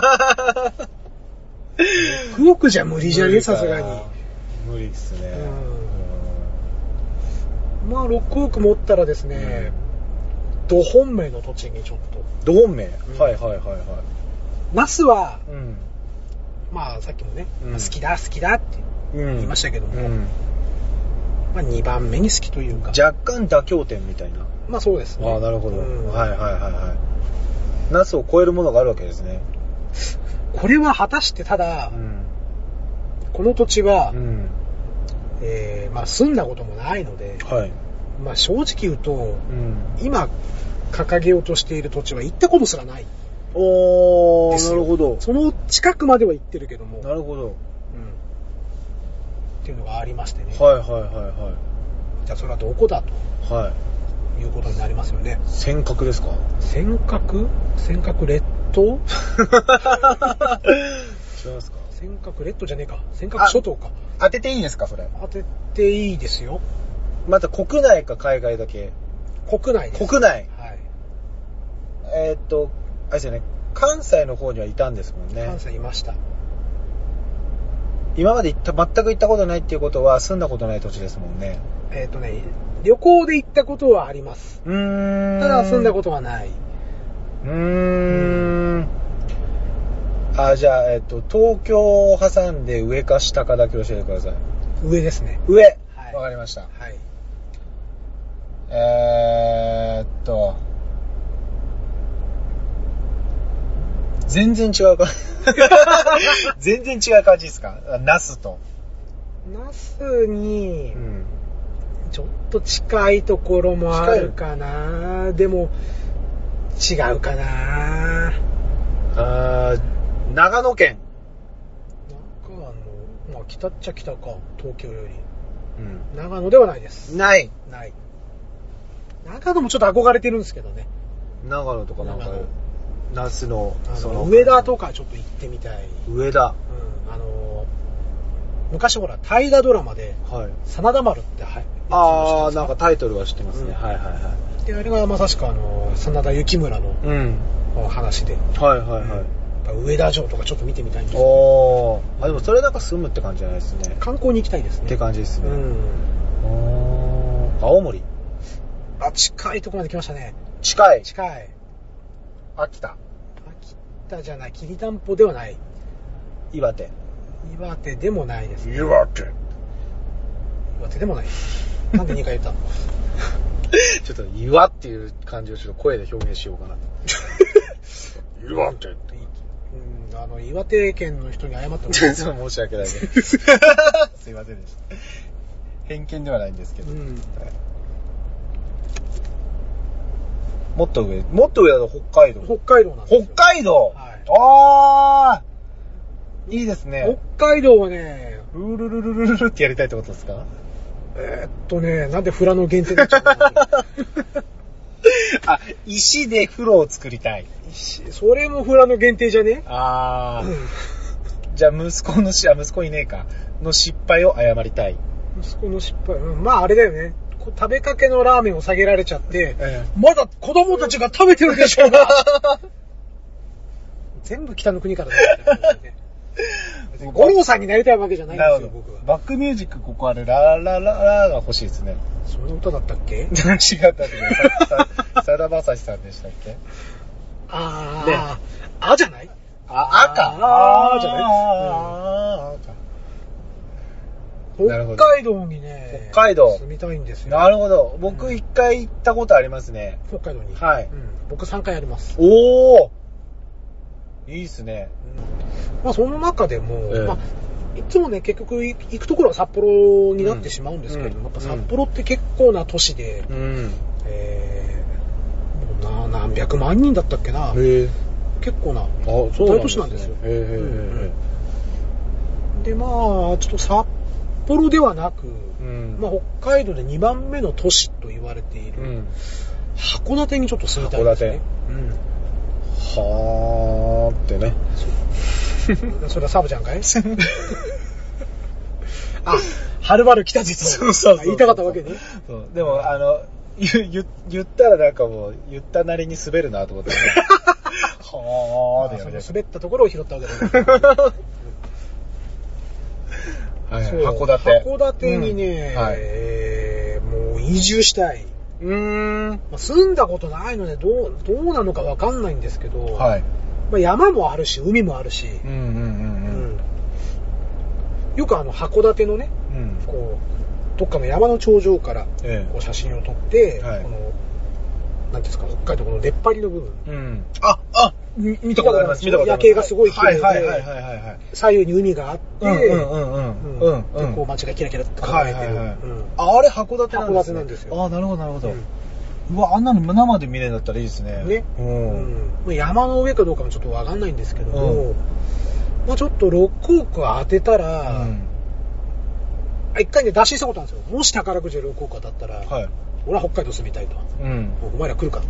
?6 億じゃ無理じゃね？さすがに。無理ですね。まあ6億持ったらですね、ど本命の土地にちょっと。ド本命、んはいはいはいはい。ナスは、うん。まあさっきもね、うんまあ好きだ好きだってうん言いましたけども、うんまあ2番目に好きというか。若干妥協点みたいな。まあそうですね。ああ、なるほど。うんはいはいはいはい。ナスを超えるものがあるわけですね。これは果たしてただ、うん。この土地は、うん。えーまあ住んだこともないので、はい。まあ正直言うと、うん。今掲げようとしている土地は行ったことすらない。おー、なるほど。その近くまでは行ってるけども、なるほど。うんっていうのがありましてね。はいはいはじゃあそれはどこだいはい。はい。ということになりますよね。尖閣ですか？尖閣？尖閣列島？違いますか？尖閣列島じゃねえか。尖閣諸島か。当てていいですかそれ？当てていいですよ。また国内か海外だけ？国内です。国内？はい。えーっと、あれですよね。関西の方にはいたんですもんね。関西いました。今まで行った、全く行ったことないっていうことは住んだことない土地ですもんね。えっ、とね、旅行で行ったことはあります。うーん。ただ住んだことはない。うーん。あ、じゃあ、えっと、東京を挟んで上か下かだけ教えてください。上ですね。上はいわかりました。はい。えーっと、全然違うか。全然違う感じですか？ナスと。ナスにう、ん。ちょっと近いところもあるかな。でも、違うかな。あー長野県。長野、まあ北っちゃ北か、東京より。うん。長野ではないです。ない。ない。長野もちょっと憧れてるんですけどね。長野とかなんか長野、ナスの、あその、の上田とかちょっと行ってみたい。上田。うん、あの、昔ほら、大河ドラマで、はい。真田丸ってはい。あー、なんかタイトルは知ってますね。うんはいはいはい。で、あれがまさしくあの、真田幸村のうん。話で、はいはいはい。ぱ上田城とかちょっと見てみたいんですよおー。あ、でもそれなんか住むって感じじゃないですね。観光に行きたいですね。って感じですね。うん。おー青森。あ、近いとこまで来ましたね。近い。近い。秋田。秋田じゃない、きりたんぽではない。岩手。岩手でもないです。岩手。岩手でもない。なんで2回言ったの？ちょっと岩っていう感じをちょっと声で表現しようかな。岩手。うん、あの、岩手県の人に謝ってもら申し訳ないです。すいませんでした。偏見ではないんですけど。うんはいもっと上、もっと上だと北海道。北海道なんですよ北海道、はいあーいいですね。北海道はね、ルルルルルルルってやりたいってことですか？えーっとね、なんでフラの限定になっちゃったの？あ、石で風呂を作りたい。石それもフラの限定じゃね？あー。う んじゃあ息子のし、あ、息子いねえか。の失敗を謝りたい。息子の失敗？うんまああれだよね。こう食べかけのラーメンを下げられちゃって、えまだ子供たちが食べてるでしょうが 全部北の国からだね。別に五郎さんになりたいわけじゃないんですよ、僕は。バックミュージックここあれ、ララララが欲しいですね。そんな歌だったっけ？違ったってね。ささだまさしさんでしたっけ？あー、ねあじゃない？あ、赤。あーじゃない？あーなるほど北海道にね、北海道住みたいんですよ。なるほど。僕一回行ったことありますね。北海道に？はいうん僕3回あります。おーいいっすね。まあその中でも、ええまあ、いつもね、結局い行くところは札幌になってしまうんですけれども、うんやっぱ札幌って結構な都市で、うん。えー、もうな何百万人だったっけな。結構な大都市なんですよ。で、まあ、ちょっと札幌ではなく、うん。まあ、北海道で2番目の都市と言われている、うん。函館にちょっと住みたいんですね。はーってね。うん。それはサブちゃんかい？あ、はるばる来たぜと。そう言いたかったわけね。そうでも、あの、言言言ったらなんかもう、言ったなりに滑るなと思って、ね。はーって滑ったところを拾ったわけだはい函館。函館にね、うんはい。えーもう移住したい。うーん。まあ住んだことないので、どう、どうなのかわかんないんですけど、はい。まあ、山もあるし、海もあるし、うんうんうんよくあの、函館のね、うんうん。うん。こう、どっかの山の頂上からえこう写真を撮って、はいこの、なんていうんですか、北海道この出っ張りの部分、え。うん。あ、あみ見たことあります。夜景がすごい綺麗ではいはいはいはいはい。左右に海があって、うんうんうんうん。うんで、こう街がキラキラと輝いてる。あれ函館なんですね。函館なんですよあ、なるほどなるほど。うんうわ、あんなの生で見れるんだったらいいですね。ね。う。うんんまあ山の上かどうかもちょっとわかんないんですけども、うんまあちょっと6億当てたら、うんあ一回ね、打診したことあるんですよ。もし宝くじで6億当たったら、はい。俺は北海道住みたいと。うん。お前ら来るか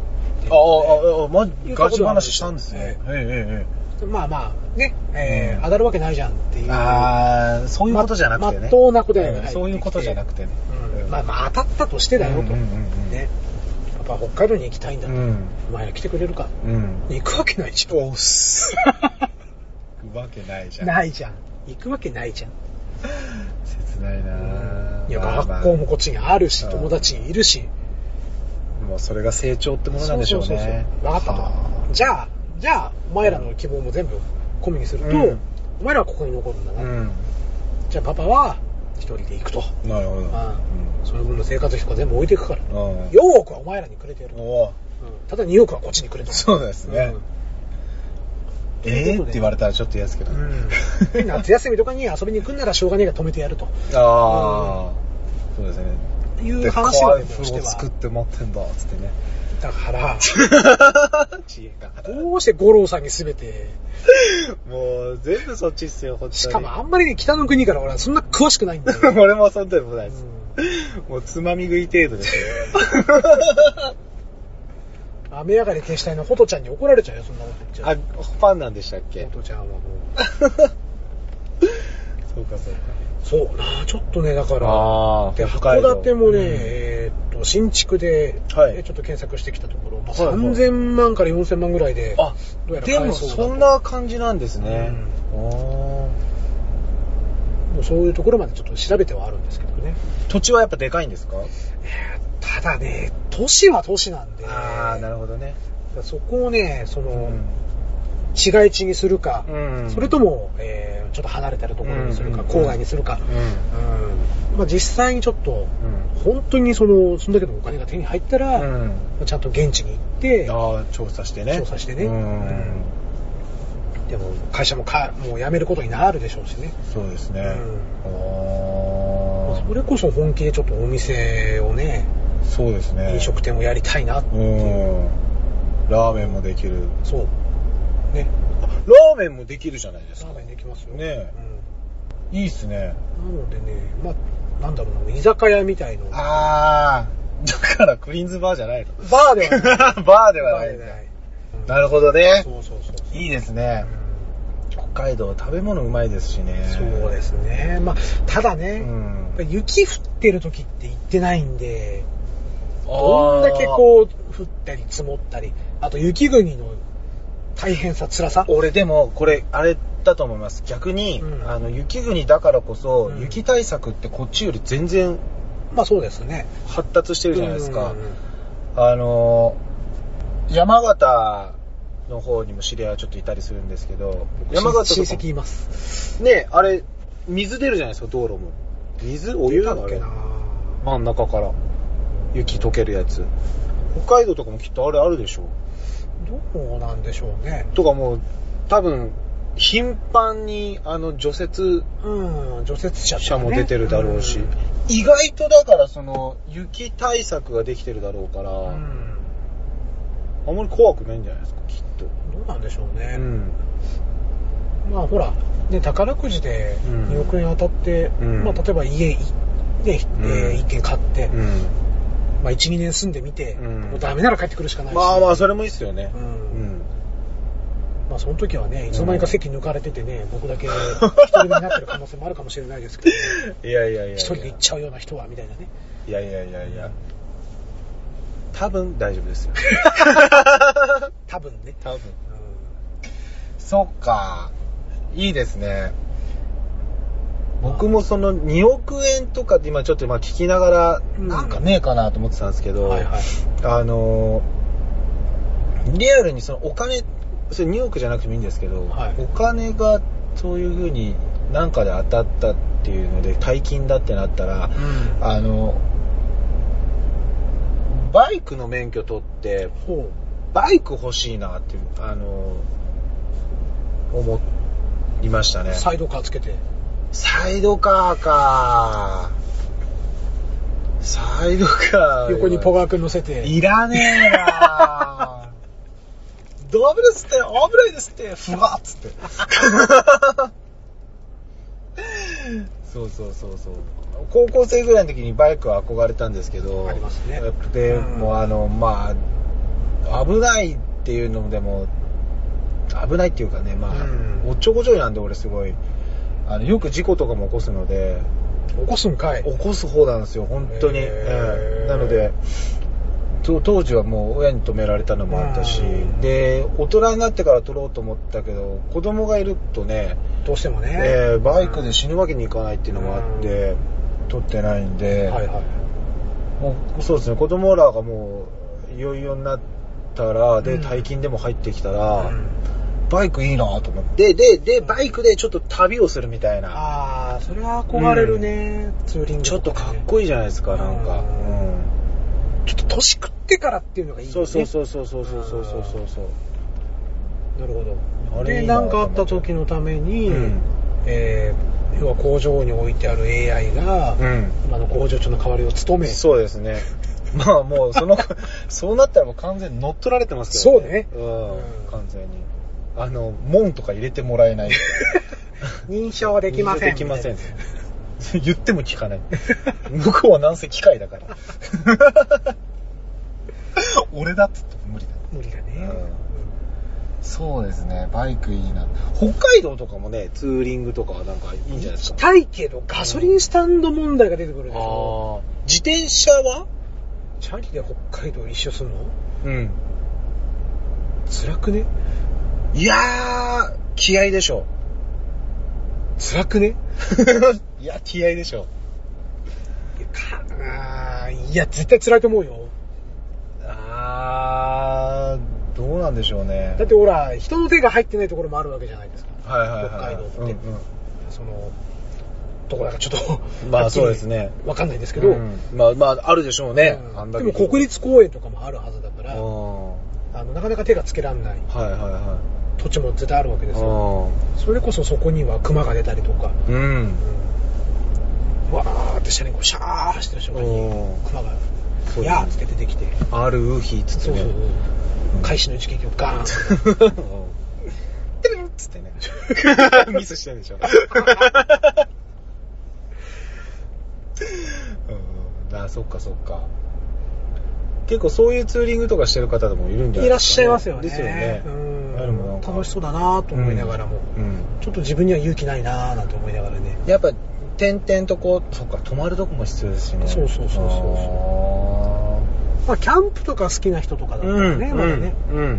ってああ、ああ、ま、ガチ話したんですね。えええまあまあ、ね、えーうん当たるわけないじゃんっていう。え。ああ、そういうことじゃなくてね。まっとうな答えが入ってきてそういうことじゃなくてね。うんまあまあ当たったとしてだよと。ね。やっぱ北海道に行きたいんだと。うん。お前ら来てくれるか。うん。行くわけないじゃん。おっす。行くわけないじゃん。ないじゃん。行くわけないじゃん。切ないなぁいや、学校もこっちにあるし、うん友達いるし。もうそれが成長ってものなんでしょうね。分かったとは。じゃあ、じゃあ、お前らの希望も全部込みにすると、うんお前らはここに残るんだな。うん。じゃあパパは一人で行くと。なるほど。ああその分の生活費とか全部置いていくから。うん。4億はお前らにくれてやるただ2億はこっちにくれと。そうですね。えー？って言われたらちょっと嫌ですけど。うん。で夏休みとかに遊びに行くんならしょうがねえが止めてやると。ああ、そうですね。いう話をしては。作って持ってんだ、つってね。だから、知恵が。どうして五郎さんに全て、もう全部そっちっすよ、ほんとに。しかもあんまりね、北の国から俺はそんな詳しくないんだよ。俺もそんでもないです。うもうつまみ食い程度ですよ。ん 雨上がり消したいのホトちゃんに怒られちゃうよ、そんなこと言っちゃあ、う。ファンなんでしたっけ？ホトちゃんはもう。そうか、そうか。そうなちょっとね、だから、で函館もね、うん。えーっと、新築で、はい。えちょっと検索してきたところ、まあ、はいはい。3000万から4000万ぐらいで、あでもそんな感じなんですね。もうそういうところまでちょっと調べてはあるんですけどね。土地はやっぱでかいんですか？ただね、都市は都市なんで、ああ、なるほどね。そこをね、その、うん市街地にするか、うんそれとも、えーちょっと離れてるところにするか、うん郊外にするか、うんまあ、実際にちょっと、本当にその、そんだけのお金が手に入ったら、ちゃんと現地に行って、ああ、調査してね。調査してねうん。うんでも会社もかもう辞めることになるでしょうしね。そうですね。まああそれこそ本気でちょっとお店をね、あ、そうですね。飲食店をやりたいなってういう。ん。ラーメンもできる。そう。ね。ラーメンもできるじゃないですかラー。メンできますよ。ねうんいいっすね。なのでね、まあ、なんだろうな、居酒屋みたいの。ああ、だからクリーンズバーじゃないの。バーではない。バーではないなるほどねそ。うそうそう。いいですね。北海道食べ物うまいですしね。そうですね。まあ、ただうね、ん。雪降ってる時って行ってないんで、どんだけこう、降ったり積もったり、あと雪国の大変さ、辛さ？俺でもこれあれだと思います。逆に、うん。あの雪国だからこそ、うん。雪対策ってこっちより全然まあそうですね。発達してるじゃないですか、うんうんうん。あの山形の方にも知り合いはちょっといたりするんですけど山形とか。親戚います。ねあれ水出るじゃないですか道路も。水お湯なのあれ出たっけな。真ん中から。雪溶けるやつ。北海道とかもきっとあれあるでしょどうなんでしょうね。とかもう多分頻繁にあの除雪うん、除雪車車も出てるだろうし、ん。意外とだからその雪対策ができてるだろうから、うん。あんまり怖くないんじゃないですかきっと、どうなんでしょうね。ん。まあほら、ね、宝くじでうん。2億円当たって、うん。まあ例えば家い、ね、えーうん。一軒買って、うんまあ1、2年住んでみて、うん。もうダメなら帰ってくるしかないし。まあまあそれもいいっすよね。ううん。ん、まあその時はね、いつの間にか席抜かれててね、僕だけ一人目になってる可能性もあるかもしれないですけど、いやいやいやいや。一人で行っちゃうような人は、みたいなね。いやいやいやいや。多分大丈夫ですよ。多分ね。多分。うそっか。いいですね僕もその2億円とかって今ちょっとまあ聞きながら、うんなんかねえかなと思ってたんですけど、んはいはい。あのリアルにそのお金それ2億じゃなくてもいいんですけど、はいお金がそういう風に何かで当たったっていうので大金だってなったら、うんあのバイクの免許取ってほバイク欲しいなってあの思いましたねう。サイドカーつけて。サイドカーか。サイドカー。横にポガー君乗せて。いらねえな。ダメですって危ないですって。ふわっつって。そうそうそうそう。高校生ぐらいの時にバイクは憧れたんですけどありますね。で、うん。もうあのまあ危ないっていうのでも危ないっていうかねまあ、うん。おっちょこちょいなんで俺すごいあのよく事故とかも起こすので起こすんかい。起こす方なんですよ本当に、ええ。なのでと当時はもう親に止められたのもあったし、うん。で大人になってから取ろうと思ったけど子供がいるとね、どうしてもね。えーバイクで死ぬわけにいかないっていうのもあって、取ってないんで、はいはい。もうそうですね子供らがもういよいよになったらでうん。大金でも入ってきたら、うんバイクいいなと思って、で、で、バイクでちょっと旅をするみたいな。ああ、それは憧れるね、ツーリングちょっとかっ。こいいじゃないですか、なんか。うんちょっと年食ってからっていうのがいいね。そうそうそうそうそうそうそうそうそう。なるほど。で、あれいいななんかあった時のために、うんえー要は工場に置いてある AI が、うん。今の工場長の代わりを務め、そうですね。まあもう、その、そうなったらもう完全に乗っ取られてますけどそうねうんうん、完全に。あの、門とか入れてもらえない。認証できません。できません。言っても聞かない。向こうはなんせ機械だから。俺だっつっても無理だ。無理だね。そうですね、バイクいいな。北海道とかもね、ツーリングとかはなんかいいんじゃないですか？行きたいけど、ガソリンスタンド問題が出てくるでしょ。あー自転車は？チャリで北海道一周するの？うん。辛くね？いやー、気合でしょ。辛くね？いや、気合でしょ。いやかあーいや、絶対辛いと思うよ。あー、どうなんでしょうね。だってほら、人の手が入ってないところもあるわけじゃないですか。はいはいはい。北海道ってうんうんその、どこだかちょっと、まあそうですねわかんないですけど、うんまあまあ、あるでしょうね。うんでも国立公園とかもあるはずだから、うんあのなかなか手がつけられないはいはいは土地も絶対あるわけい。ですよ。それこそそこには熊が出たりとか、うん。うん。わーって下にこうシャー走ってる瞬間に熊が、やーっつって出てきて、あるウヒっつってそうそうね。開始の一撃をガーンと。てるんっつってね。ミスしてるでしょ。うん、あ、そっかそっか。結構そういうツーリングとかしてる方でもいるんじゃないいらっしゃいますよね。ですよね。うんあれもなんか楽しそうだなと思いながらも、うん。ちょっと自分には勇気ないなーなんて思いながらね。やっぱ、点々とこう、そっか、泊まるとこも必要ですしね。そうそうそうそうそまあ、キャンプとか好きな人とかだったらね、まだね。うん。うん。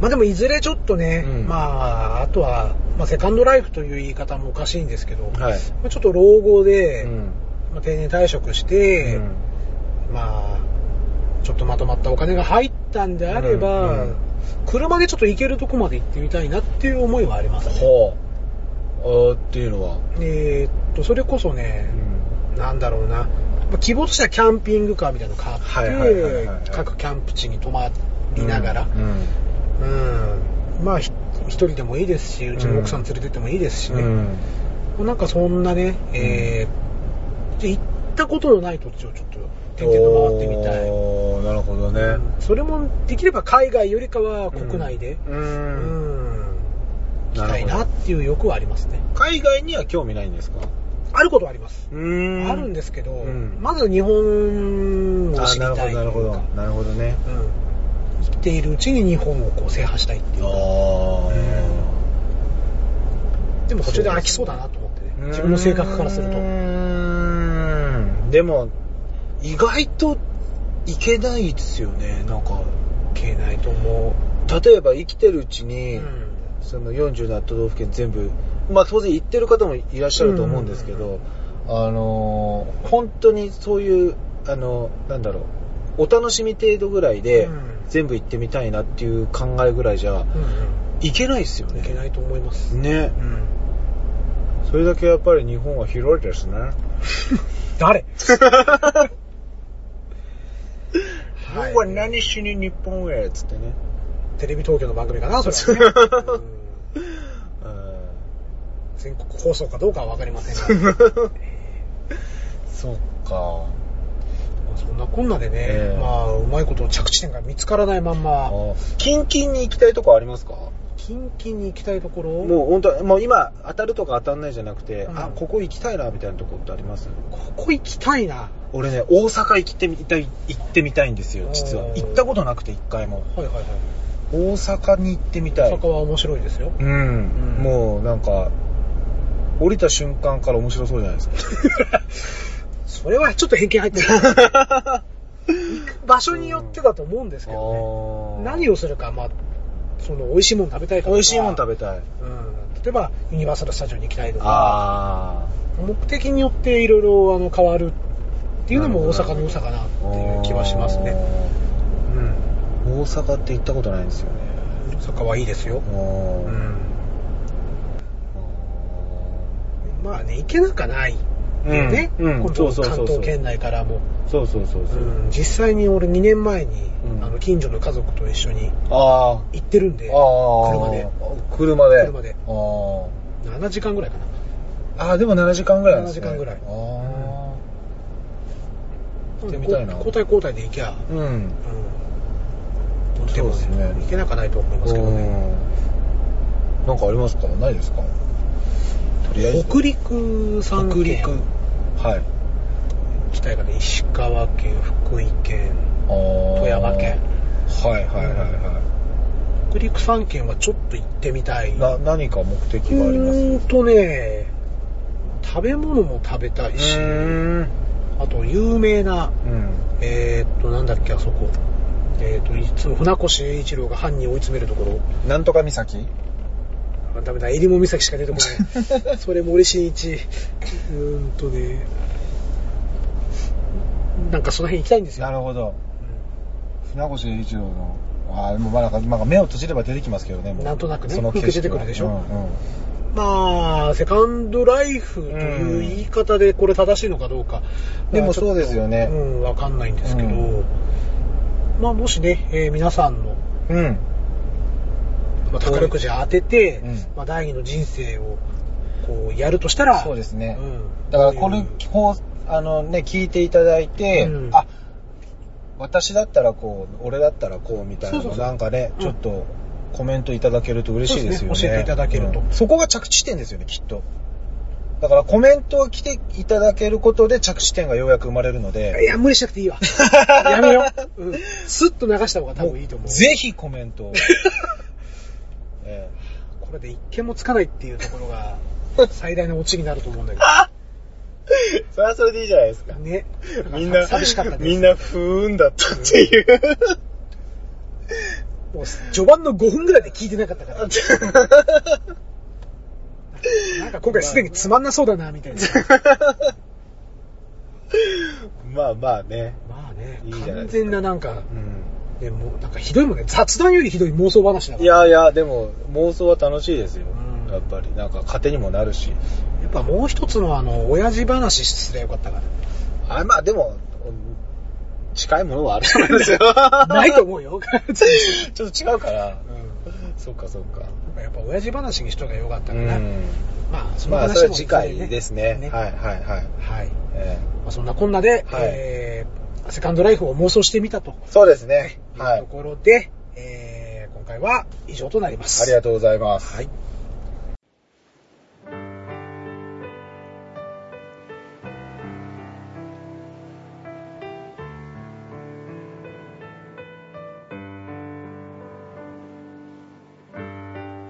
まあでもいずれちょっとね、うんまあ、あとは、まあ、セカンドライフという言い方もおかしいんですけど、はい。まあ、ちょっと老後で、うん。まあ、定年退職して、うちょっとまとまったお金が入ったんであれば、うんうん車でちょっと行けるとこまで行ってみたいなっていう思いはありますね。ほう。あーっていうのは？えーっと、それこそねう、ん。なんだろうな、まあ希望としてはキャンピングカーみたいなの買って、はいはいはいはいはい各キャンプ地に泊まりながら、うん。うんまあひ一人でもいいですし、うちの奥さん連れてってもいいですしね、うん。なんかそんなね、えーで行ったことのない土地をちょっと回ってみたい。なるほどね。うん。それもできれば海外よりかは国内で、う。うん。ん、行きたいなっていう欲はありますね。海外には興味ないんですか？あることはあります。うん。あるんですけど、うん。まず日本をあ知りたいなるほど、なるほど。なるほどね。うん、生きているうちに日本をこう制覇したいっていう。かあでも途中で飽きそうだなと思ってね。自分の性格からすると。でも、意外といけないですよね。なんか、いけないと思例えば生きてるうちう、に、うん。その47都道府県全部、まあ当然行ってる方もいらっしゃると思うんですけど、あのー本当にそういう、あの、なんだろう、お楽しみ程度ぐらいでうん。全部行ってみたいなっていう考えぐらいじゃ、うんいけないですよね。うんいけないと思います、ね。う。ん、それだけやっぱり日本は広いですね。誰？僕は何しに日本へっつってね。テレビ東京の番組かなそれはね、全国放送かどうかは分かりませんが。そっか。まあそんなこんなでね、ええ。まあうまいこと着地点が見つからないまんま。キンキンに行きたいとこありますか？キンキンに行きたいところ？もう本当もう今当たるとか当たんないじゃなくて、うん。あ、ここ行きたいなみたいなとこってあります？ここ行きたいな俺ね、大阪行ってみたい、行ってみたいんですよ、実は。行ったことなくて一回も。はいはいはい。大阪に行ってみたい。大阪は面白いですよ。うん、うん。もうなんか、降りた瞬間から面白そうじゃないですか。それはちょっと偏見入ってる。行く場所によってだと思うんですけどね。何ををするかまあその美味しいもの食べたいかとか。美味しいもの食べたい。うん、例えばユニバーサル・スタジオに行きたいとか。あ目的によっていろいろあの変わるっていうのも大阪の良さかなっていう気はしますね、うん、大阪って行ったことないんですよね。坂はいいですよ。うん。まあね、行けなかない。うんね。うん今度そうそうそうそう関東圏内からも。そうそうそうそう。うん、実際に俺2年前に、うんあの近所の家族と一緒にあ行ってるんであ。、ああ。車で。車で。車であー7時間ぐらいかな。あー。でも7時間ぐらいですね。7時間ぐらいああ。行ってみたいな交代交代で行きゃ、うん。うん。とってもそうですね行けなかないと思いますけどね。うんなんかありますか？ないですか？とりあえず。北陸3県北陸。はい。行きたいから石川県、福井県、富富山県。はいはいはいは北陸3県はちょっと行ってみたい。い。な、何か目的があります？うーんとね、食べ物も食べたいし、ん。あと有名な、うん。えーっと、なんだっけ、あそこ。えーっと、いつも船越英一郎が犯人を追い詰めるところ。なんとか岬？あダメだ、襟裳岬しか出てこない。それ森進一。うーんとね、なんかその辺行きたいんですよ。なるほど。船越英一郎の、ああ、でもまあなんか、なんか目を閉じれば出てきますけどね、もうなんとなくねその出てくるでしょうんうんまあ、セカンドライフという言い方でこれ正しいのかどうか。でもそうですよね。うん、わかんないんですけど、うん。まあもしね、えー皆さんの、うん。まあ、宝くじ当てて、うん。まあ第二の人生をこうやるとしたら、そうですね。うん。だからこれこう、あのね、聞いていただいて、うん。あ、私だったらこう、俺だったらこうみたいなのそうそうそう。なんかね、うんちょっとコメントいただけると嬉しいですよね。ね教えていただけるとうんそこが着地点ですよね、きっと。だからコメントを来ていただけることで着地点がようやく生まれるのいで、や、無理しなくていいわ。やめよう。うん。スッと流した方が多分いいと思う。ぜひコメントを。えこれで一件もつかないっていうところが、最大のオチになると思うんだけえそれはそれでいいじゃないですかど。。ね。みんな、寂しかった。みんなふーんだったっていう。もう、序盤の5分ぐらいで聞いてなかったから。なんか今回すでにつまんなそうだな、みたいな。まあまあね。まあねいい完全ななんか、うん。でもなんかひどいもんね。雑談よりひどい妄想話だかいら。やいや、でも妄想は楽しいですよ。うんやっぱり。なんか糧にもなるし。やっぱもう一つのあの、親父話すりゃよかったかあまあでも、近いものはあると思いますよ。ら。ないと思うよ。ちょっと違うから。うんそっかそっか。やっぱ親父話にしとがよかったうからね。ん。まあ、そのまあ話もそれは次回ですね。ねはいはいはい。はい。えまあ、そんなこんなで、はいえー、セカンドライフを妄想してみたとーそうですね。はいと。ころで、えー、今回は以上となります。ありがとうございます。はい。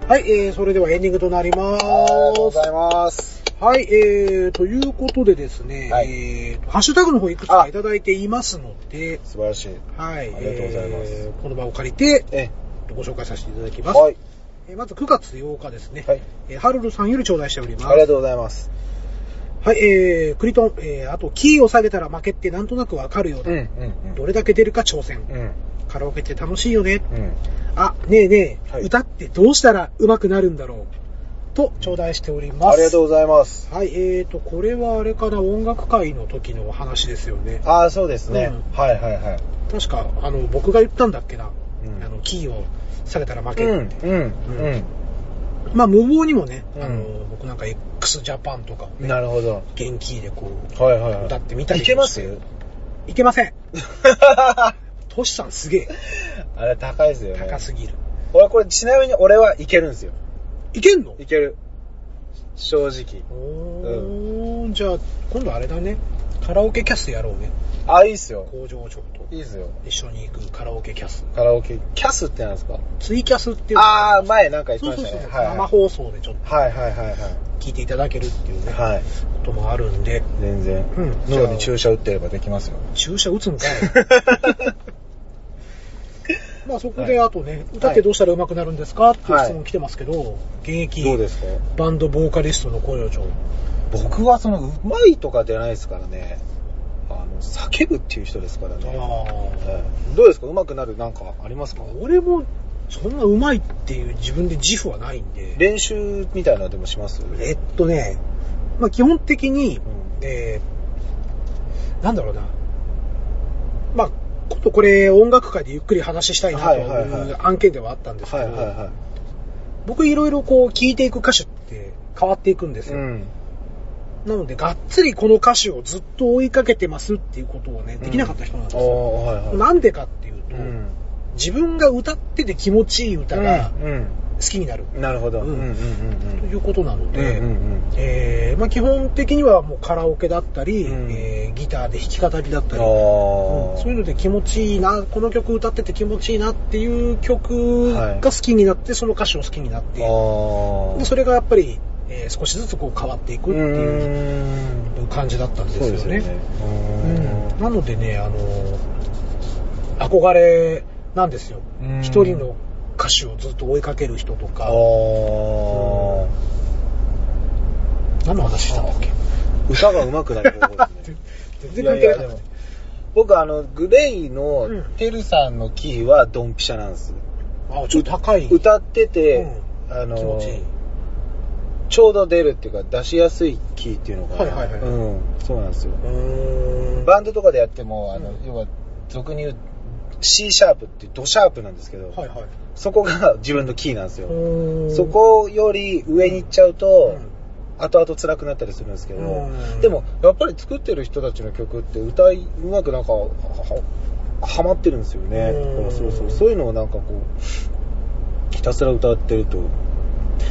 はい、えー、それではエンディングとなりまありがとうございす。ます。はい、えー、ということでですね、はいえーと、ハッシュタグの方いくつかいただいていますので、素晴らしい。はい、ありがとうございますえーこの場を借りて、え、ご紹介させていただきます。はい。えーまず9月8日ですね。はい。えーハルルさんより頂戴しております。ありがとうございます。はい、えー、クリトン、えー、あと、キーを下げたら負けってなんとなくわかるようだ。うん、うん、どれだけ出るか挑戦。うん。カラオケって楽しいよね。うん。あ、ねえねえ、はい歌ってどうしたら上手くなるんだろう。と、頂戴しております。ありがとうございます。はい、えーと、これはあれかな、音楽会の時のお話ですよね。ああ、そうですね。うんはいはいはい。確か、あの、僕が言ったんだっけな。うんあの、キーを下げたら負け。うん、うん、うん。まあ、無謀にもね、うんあの、僕なんか x ジャパンとかをね、なるほど。元気でこう、はいはいはい。歌ってみたりいけます？いけません。トシさんすげえ。あれ高いですよね。高すぎる。俺これちなみに俺はいけるんですよ。いけんの？いける。正直。おー、じゃあ、今度あれだね。カラオケキャスやろうね。あ、いいっすよ。工場長といいっすよ。一緒に行くカラオケキャス。カラオケ。キャスってなんですか？ツイキャスっていうああ、前なんか言ってそうそうそう、ましたね。はい。生放送でちょっとはいはいはいはい。聞いていただけるっていうね、はい。こともあるんで、全然。うん脳に注射打ってればできますよ。注射打つのかい まあそこであとね、歌ってどうしたら上手くなるんですか？っていう質問来てますけど、現役バンドボーカリストの工場長。僕はその、うまいとかじゃないですからね。あの、叫ぶっていう人ですからね。あはいどうですか？上手くなるなんかありますか？あ。俺もそんな上手いっていう自分で自負はないんで。練習みたいなのでもします？えっとね、まあ基本的に、うんえーなんだろうな。まあ、今度これ音楽界でゆっくり話したいなとはいう案件ではあったんですけど、僕いろいろこう聴いていく歌手って変わっていくんですい。よ。ん。なので、がっつりこの歌手をずっと追いかけてますっていうことをね、できなかった人なんですああ、よ。はいはい。なんでかっていうと、うん。自分が歌ってて気持ちいい歌がうん。好きになるなるほど。ううんんうんうんということなのうん。で、うんうんえーまあ、基本的にはもうカラオケだったり、うんえーギターで弾き語りだったり、うんそういうので気持ちいいな、この曲歌ってて気持ちいいなっていう曲はいが好きになって、その歌手を好きになって。でそれがやっぱり、えー少しずつこう変わっていくってういう。感じだったんですよね。そうね。うんなのでね、あの憧れなんですようん。一人の歌手をずっと追いかける人とか。何の話したんだっけ？歌が上手くなる方法ですね。全然関係なか僕あの、グレイのうんテルさんのキーはドンピシャなんです。あ、ちょっと高い。歌ってて、うんあの、ちょうど出るっていうか出しやすいキーっていうのが、はいはいはいうん、そうなんですよ。バンドとかでやっても、あの、うん要は、俗に言う C シャープっていうドシャープなんですけど、はいはい。そこが自分のキーなんですよ。そこより上に行っちゃうと、うん。後々辛くなったりするんですけど、うん。でもやっぱり作ってる人たちの曲って歌いうまくなんかはまってるんですよね、そうそう。そういうのをなんかこうひたすら歌ってると。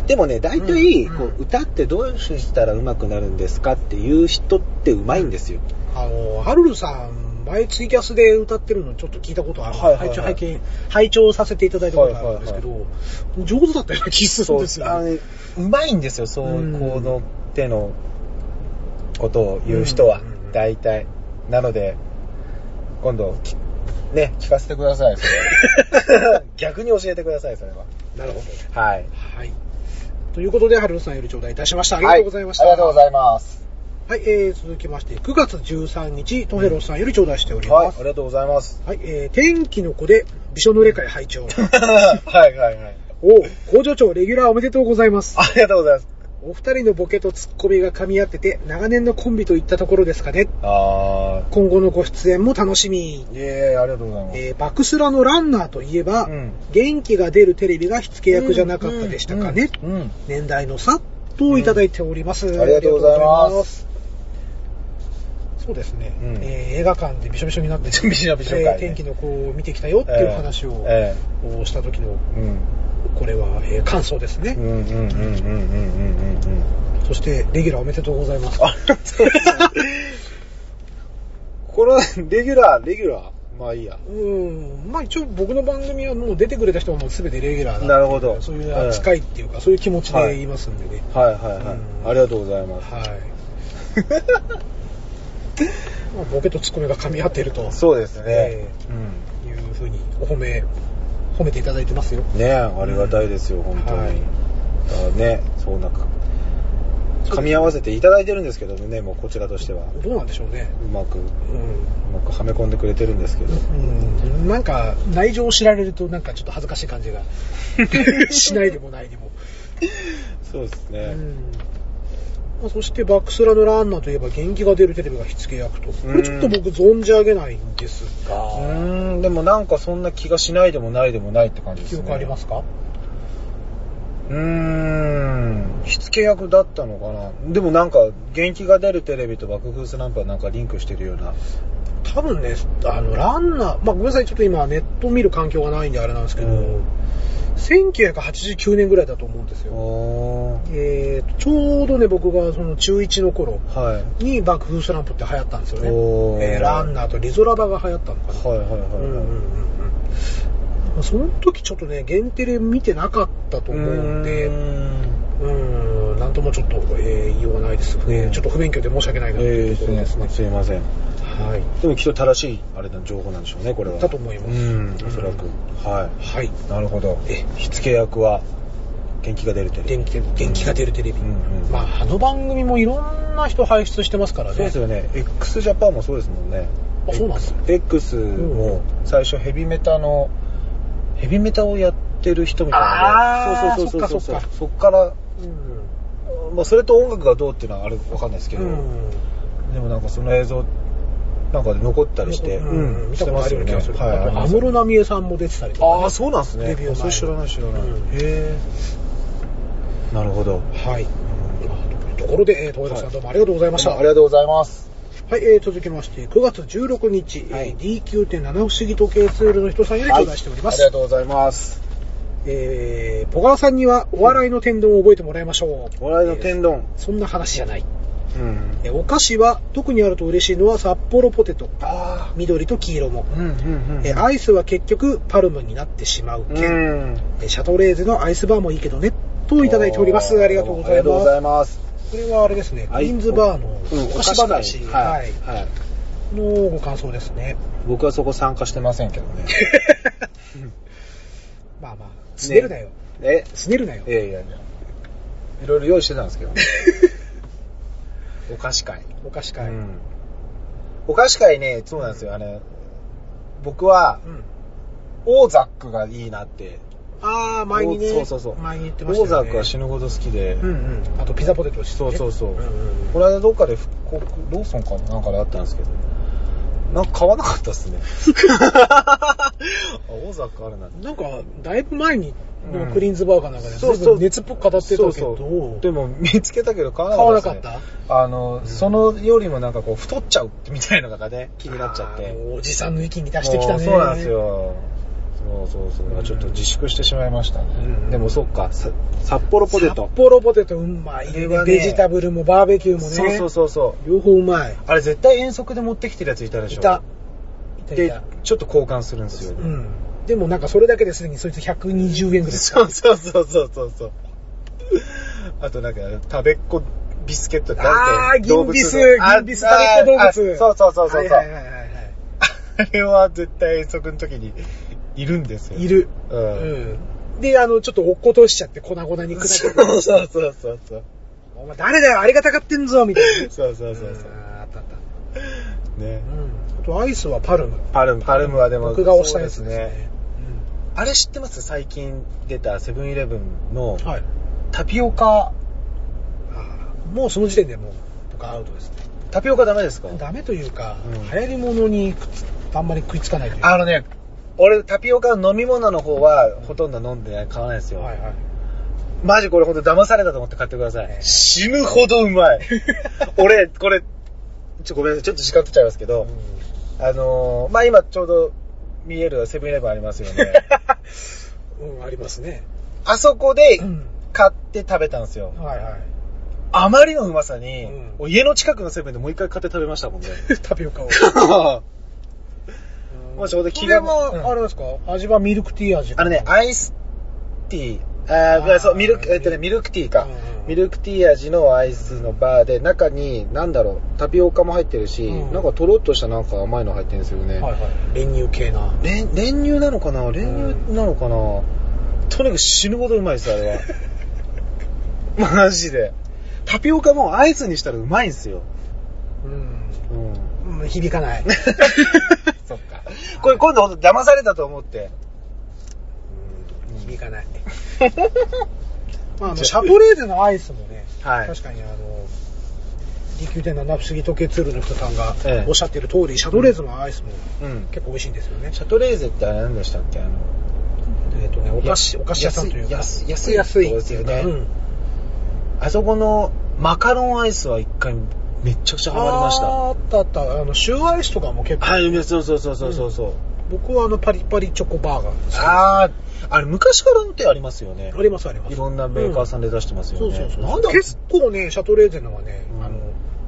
でもね大体歌ってどうしたら上手くなるんですかっていう人って上手いんですよ、あの、ハルルさん、前ツイキャスで歌ってるのちょっと聞いたことある。はいはいはい拝聴拝見、拝聴させていただいたことがあるんですけど、上手だったような気するんですよね。うまいんですよそううんこの手のことを言う人はうん大体なので今度きね聞かせてくださいそれ 逆に教えてくださいそれはなるほど。はいはい。ということで、ハルルさんより頂戴いたしました。ありがとうございました。はありがとうございますはい、えー、続きまして、9月13日、トヘロスさんより頂戴しております。はいありがとうございますはい、えー、天気の子で、びしょ濡れ会拝聴 はいはいはいお工場長レギュラーおめでとうございます。ありがとうございますお二人のボケとツッコミが噛み合ってて、長年のコンビといったところですかね。あ今後のご出演も楽しみ。ーいえありがとうございますえー、バクスラのランナーといえば、うん元気が出るテレビが火付け役じゃなかったでしたかね。うんうん年代の差といただいております。んありがとうございますそうですね、うん、えー、映画館でびしょびしょになって、びしょびしょ、ね、天気の子を見てきたよっていう話を、えー、した時の、うん、これは、えー、感想ですね。そして、レギュラーおめでとうございます。ありう。これは、レギュラー、レギュラー。まあいいや。うん。まあ一応僕の番組はもう出てくれた人はもう全てレギュラーなるほど。そういう扱いっていうか、そういう気持ちで言いますんでね。はい、はい、はい、ありがとうございます。はい。まあボケとツッコミが噛み合っているとそうですね。えいうふうにお褒め、褒めていただいてますよ。うん。ねありがたいですよ、本当に。はいだね、そうなんか、噛み合わせていただいてるんですけどね、もうこちらとしては。どうなんでしょうね。うまく、ううん。まくはめ込んでくれてるんですけど。うん、なんか、内情を知られると、なんかちょっと恥ずかしい感じが しないでもないでも。そうですね。うんまあ、そして、バックスラのランナーといえば、元気が出るテレビが火付け役と。これちょっと僕存じ上げないんですうが、ーん、でもなんかそんな気がしないでもないでもないって感じですね。記憶ありますか？うーん、火付け役だったのかな。でもなんか、元気が出るテレビと爆風スランプはなんかリンクしてるような。多分ね、あの、ランナー、まあ、ごめんなさい、ちょっと今ネット見る環境がないんであれなんですけど、うん1989年ぐらいだと思うんですよ。えーと、ちょうどね、僕がその中1の頃はい。に爆風スランプって流行ったんですよね。えーランナーとリゾラバが流行ったのかな。はいはいはいはい。うんその時ちょっとね、限定で見てなかったと思うんで、うーんうん、なんともちょっと、えー言いようがないです、えーちょっと不勉強で申し訳ないなとえいう。ところですね。すいません。はい。でもきっと正しい、あれの情報なんでしょうね、これは。だと思いますうん、おそらく。ははい。い。なるほど。え火付け役は、元気が出るテレビ。元気元気が出るテレビ。うんうんまあ、あの番組もいろんな人輩出してますからね。そうですよね。x ジャパンもそうですもんね。あそうなんだ X, X も最初ヘビメタの、ヘビメタをやっってる人みたいなあーそうそうそうそうそっかそっかそっから、うまあ、それと音楽がどうっていうのはあれわかんないですけど、ん。でもなんかその映像なんかで残ったりして、うん。見たことあるような気がする。はい、あと、安室奈美恵さんも出てたりとかね。ああそうなんですね。デビュー前それ知らない知らない、うん。へえなるほど。はい。ところで、えー、東枝さんどうもありがとうございました。ありがとうございます。はい、えー、続きまして、9月16日、はい。えー D9.7 不思議時計ツールの人さんより頂戴しております。ありがとうございます。えー、ポガワさんにはお笑いの天丼を覚えてもらいましょう。お笑いの天丼、そんな話じゃない。うんえーお菓子は特にあると嬉しいのは札幌ポテト。あ緑と黄色も。あうんうんうんえーアイスは結局パルムになってしまうう件。んえーシャトレーゼのアイスバーもいいけどね。といただいております。ありがとうございありがとうごます。ざいますこれはあれですね、はいクイーンズバーのうんお菓子話、ははいい、はいのご感想ですね。僕はそこ参加してませんけどね まあまあ、すねるなよ。えすねるなよ。いやいやいやいろいろ用意してたんですけどね お菓子会。お菓子会。うん。うんお菓子会ねそうなんですよ。あれ僕はオーザックがいいなって。ああ、前にね、そうそうそう。前に言ってオましたよね。ーザックは死ぬほど好きで、うんうん。あとピザポテトですね。そうそうそう、んんうん。この間どっかで復刻ローソンかなんかであったんですけどなんか買わなかったっすね。あオーザックあるななんか、だいぶ前に、うん。クリーンズバーかなんかで、そうそう。熱っぽく語ってたけ。ど、そうそう。でも見つけたけど買わな買わなかった。かっっすねた？あの、そのよりもなんかこう太っちゃうみたいなのがね気になっちゃって。おじさんの域に出してきたね。そうなんです。よ。そうそうそう、ちょっと自粛してしまいましたね、うん。でもそっか。さ札幌ポテ札ト幌ポテトうまい、ね。ベジタブルもバーベキューもね。そうそうそうそう。両方うまい。あれ絶対遠足で持ってきてるやついたでしょ。いた。いたいでた。ちょっと交換するんですよ、うん。でもなんかそれだけですでにそいつ120円ぐらいそうそうそうそうそうそうあとなんか食べっこビスケットってあー、なんて銀ビス、銀ビス食べっ子動物。ああそうそうそうそうそう、はいはいはいはいはい。あれは絶対遠足の時にいるんですよいる。うんうん。で、あの、ちょっと落っことしちゃって粉々に砕けて。そうそうそうそうお前誰だよ、ありがたがってんぞ、みたいな。そうそうそうそうあーあったあった。ねうん。あと、アイスはパルム。パルムパルムはでも僕が押したやつですね。あれ知ってます？最近出たセブンイレブンのうんはい。タピオカ？あーもうその時点でもう、僕アウトですね。タピオカダメですか？ダメというか、うん流行り物にくっつあんまり食いつかないというか。あのね俺タピオカの飲み物の方はほとんど飲んでない買わないですよ、はいはい。マジこれほんと騙されたと思って買ってください。死ぬほどうまい。俺、これ、ちょ、ごめんなさい。ちょっと時間取っちゃいますけど、あのー、まあ、今ちょうど見えるセブンイレブンありますよね。うん、ありますね。あそこでうん。買って食べたんですよ。はいはい。あまりのうまさに、うん家の近くのセブンでもう一回買って食べましたもんね。タピオカを。もうちょうど気が、は、うんあれですか？味はミルクティー味あのね、アイスティー、ああそう、ミルク、えっとね、ミルクティーか。うんうんミルクティー味のアイスのバーで、中に、なんだろう、タピオカも入ってるし、うんなんかとろっとしたなんか甘いの入ってるんですよね。はいはい。練乳系な。練練乳なのかな？練乳なのかな、とにかく死ぬほどうまいです、あれは。マジで。タピオカもアイスにしたらうまいんですよ。うん。うん。うん響かない。そっか。これ今度騙されたと思って。響かない。まあ、あの、シャトレーゼのアイスもね、はい確かにあの、D9.7 不思議時計ツールの人さんがええおっしゃってる通り、シャトレーゼのアイスもうん。結構美味しいんですよね。シャトレーゼってあれ何でしたっけ？あの、えっとね、お菓子、お菓子屋さんというか。安い安い安いですよねうん。あそこのマカロンアイスは一回めっちゃくちゃハマりました。あったあった。あの、シューアイスとかも結構。はい、そうそうそうそうそうそう。僕はあの、パリパリチョコバーガーですああ、あれ昔からってありますよね。ありますあります。いろんなメーカーさんで出してますよね。そうそうそう。なん結構ね、シャトレーゼのはね、うんあの、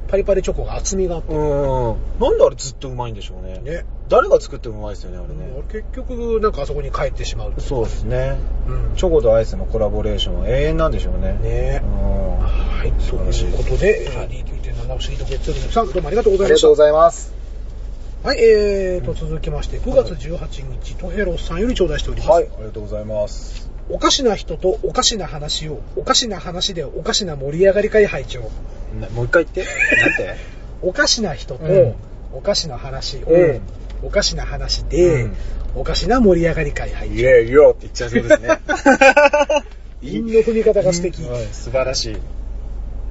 パリパリチョコが厚みがあって、うん。なんであれずっとうまいんでしょうね。ね。誰が作ってもうまいですよね、あれうんね。結局、なんかあそこに帰ってしまう。そうですね。うん。チョコとアイスのコラボレーションは永遠なんでしょうね。ねうん。はい、素晴らしいうことで、はい D9.7 不思議と月曜日のさん、どうもありがとうございましたありがとうご。ざいます。はい、えーと、続きまして、9月18日、トヘロスさんより頂戴しております。はい、ありがとうございます。おかしな人とおかしな話を、おかしな話でおかしな盛り上がり会拝聴なもう一回言って。なんて？おかしな人とうんおかしな話を、うんおかしな話で、うんおかしな盛り上がり会配イエーイよって言っちゃいそうですね。韻の踏み方が素敵。はい素晴らしい。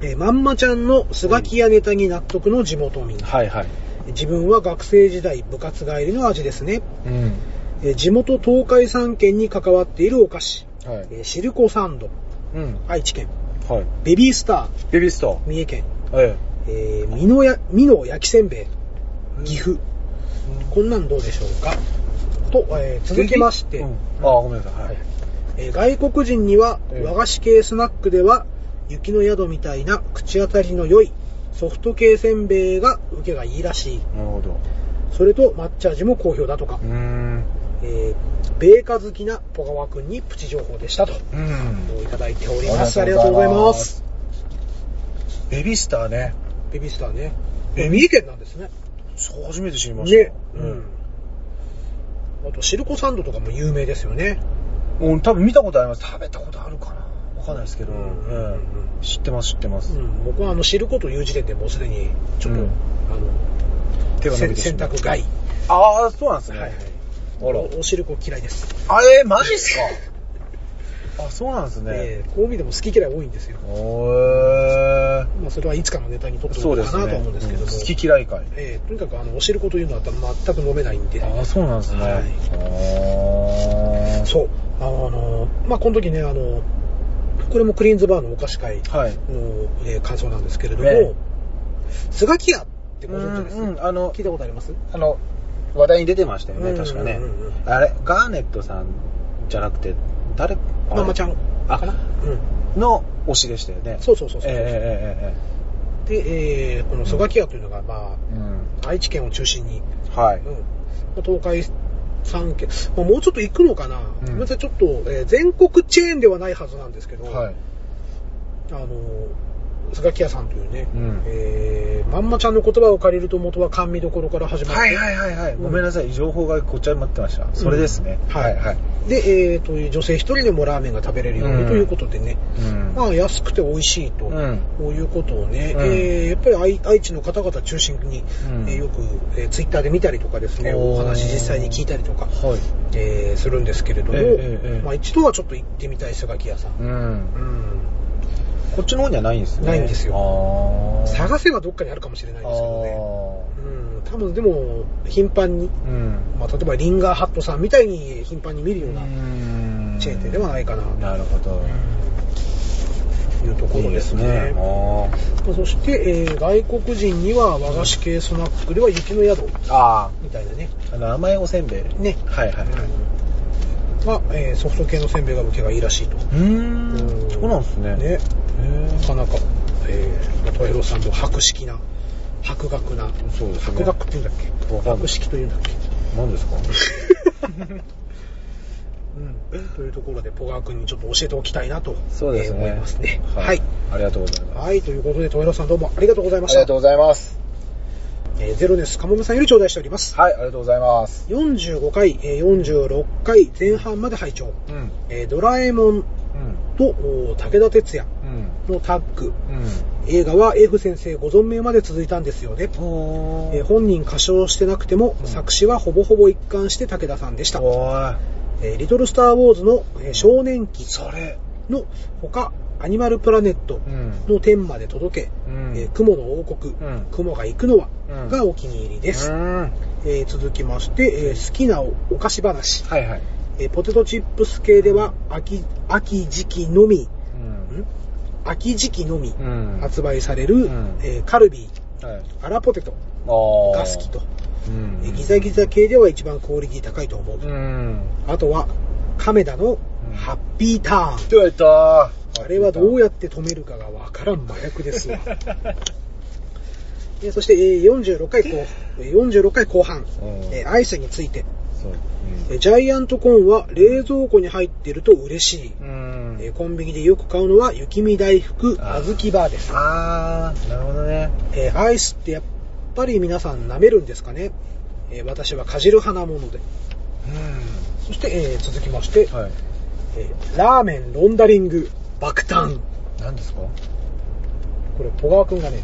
えーまんまちゃんのスガキ屋ネタに納得の地元民。はいはい。自分は学生時代部活帰りの味ですね。うん。えー地元東海3県に関わっているお菓子。はい。えーシルコサンド、うん。愛知県。はい。ベビースタベビーストー、三重県。ええー、美濃や、美濃焼きせんべい、岐阜。こんなんどうでしょうか？と、えー続きまして、うんああ、ごめんなさい。はい。えー外国人にはええ和菓子系スナックでは雪の宿みたいな口当たりの良いソフト系せんべいが受けがいいらしい。なるほど。それと抹茶味も好評だとかう。ーん。えー、米花好きなポガワ君にプチ情報でしたと。うん。いただいております。ありがとうございます。。ベビースターね。ベビースターね。えー、三重県なんですね。そう、初めて知りました。ね。うん。あと、シルコサンドとかも有名ですよね。うん。多分見たことあります。食べたことあるかなわかんないですけど。うんうん知ってます、知ってます。うん、僕はあの、シルコという時点でもうすでに、ちょっと、うんあの、手が伸びてしまう択外。ああ、そうなんですね。はいはい。あら。おおしるこ嫌いです。あえー、マジっすか？あ、そうなんですね。えーこう見ても好き嫌い多いんですよ。おー。まあ、それはいつかのネタにとって。おくかなと思うんですけども。うん好き嫌い会。えーとにかくあの、おしるこというのは全く飲めないんで。ああ、そうなんですね。はいそう。あの、まあ、この時ね、あの、これもクリーンズバーのお菓子会はい。の、えー感想なんですけれども、ええスガキ屋ってご存知です、うんうんあの聞いたことあります？あの、話題に出てましたよね、うん確かねうんうんうん。あれ、ガーネットさんじゃなくて、誰？ママちゃんあかな？うん。の推しでしたよね。そうそうそうそう。ええで、えーこのスガキ屋というのが、まえええええあ、愛知県を中心に、うん。はい。うん、東海3県、まあ、もうちょっと行くのかな、うん。ごめんなさい、ちょっと、えー全国チェーンではないはずなんですけど、はい。あの、スガキ屋さんというね、うんえーまんまちゃんの言葉を借りると元は甘味どころから始まって、はいはいはいはい。うんごめんなさい、情報がごっちゃになってました。それですね。うんはいはい。で、えーと女性一人でもラーメンが食べれるようにうんということでね、うん。まあ安くて美味しいと、うんこういうことをね、うんえーやっぱり愛愛知の方々中心に、うんえーよく、えーツイッターで見たりとかですね、お話実際に聞いたりとか、はい。えーするんですけれども、ええええええまあ一度はちょっと行ってみたいスガキ屋さん。うん。うんこっちの方にはないんですね。ないんですよ探せばどっかにあるかもしれないですけどね。あうん、多分でも、頻繁に、ーうん。まあ、例えばリンガーハットさんみたいに頻繁に見るようなうんチェーン店ではないかな、なるほど。というところですね。あまあそして、えー外国人には和菓子系スナックでは雪の宿みたいなね。ー。あの、甘いおせんべい。ね。はいはいはい。が、えーソフト系のせんべいが受けがいいらしいと。うーん。そうなんですね。なかなか、えトエロさんも博識な、博学な、そうですね博学って言うんだっけ？博識と言うんだっけ？何ですか？うん。というところで、ポガー君にちょっと教えておきたいなと、そうですね。えー思いますね。ははいい。。ありがとうございます。はい、ということで、トエロさんどうもありがとうございました。ありがとうございます。えーゼロネスカモメさんより頂戴しております。はい、ありがとうございます。45回、えー46回前半まで拝聴。うん。えードラえもんうん。武田鉄矢うん。のタッグ。うん。映画は F 先生ご存命まで続いたんですよね。おえー本人歌唱してなくても、うん作詞はほぼほぼ一貫して武田さんでした。えーリトルスター・ウォーズの、えー少年期それ。のほか、アニマルプラネットうん。の天まで届け、うんえー雲の王国、うん雲が行くのは、うんがお気に入りです。うん。えー続きまして、えー好きなおお菓子話、はいはい。えーポテトチップス系では秋秋時期のみ、秋時期のみうん。発売される、んえーカルビー、はい。アラポテトあが好きと、うんえーギザギザ系では一番クオリティ高いと思う。うん。あとは、亀田のうんハッピーターン。た。あれはどうやって止めるかがわからん麻薬ですわ。えーそして、えー46回後、えー46回後半、アイスについて、そう。えージャイアントコーンは冷蔵庫に入ってると嬉しい。コンビニでよく買うのは雪見大福あ小豆バーです。あー、なるほどね。えーアイスってやっぱり皆さん舐めるんですかね、えー私はかじる派なもので。うそして、えー続きまして、ん。はい。えーラーメンロンダリング爆誕。何ですか？これ、ポガー君がね、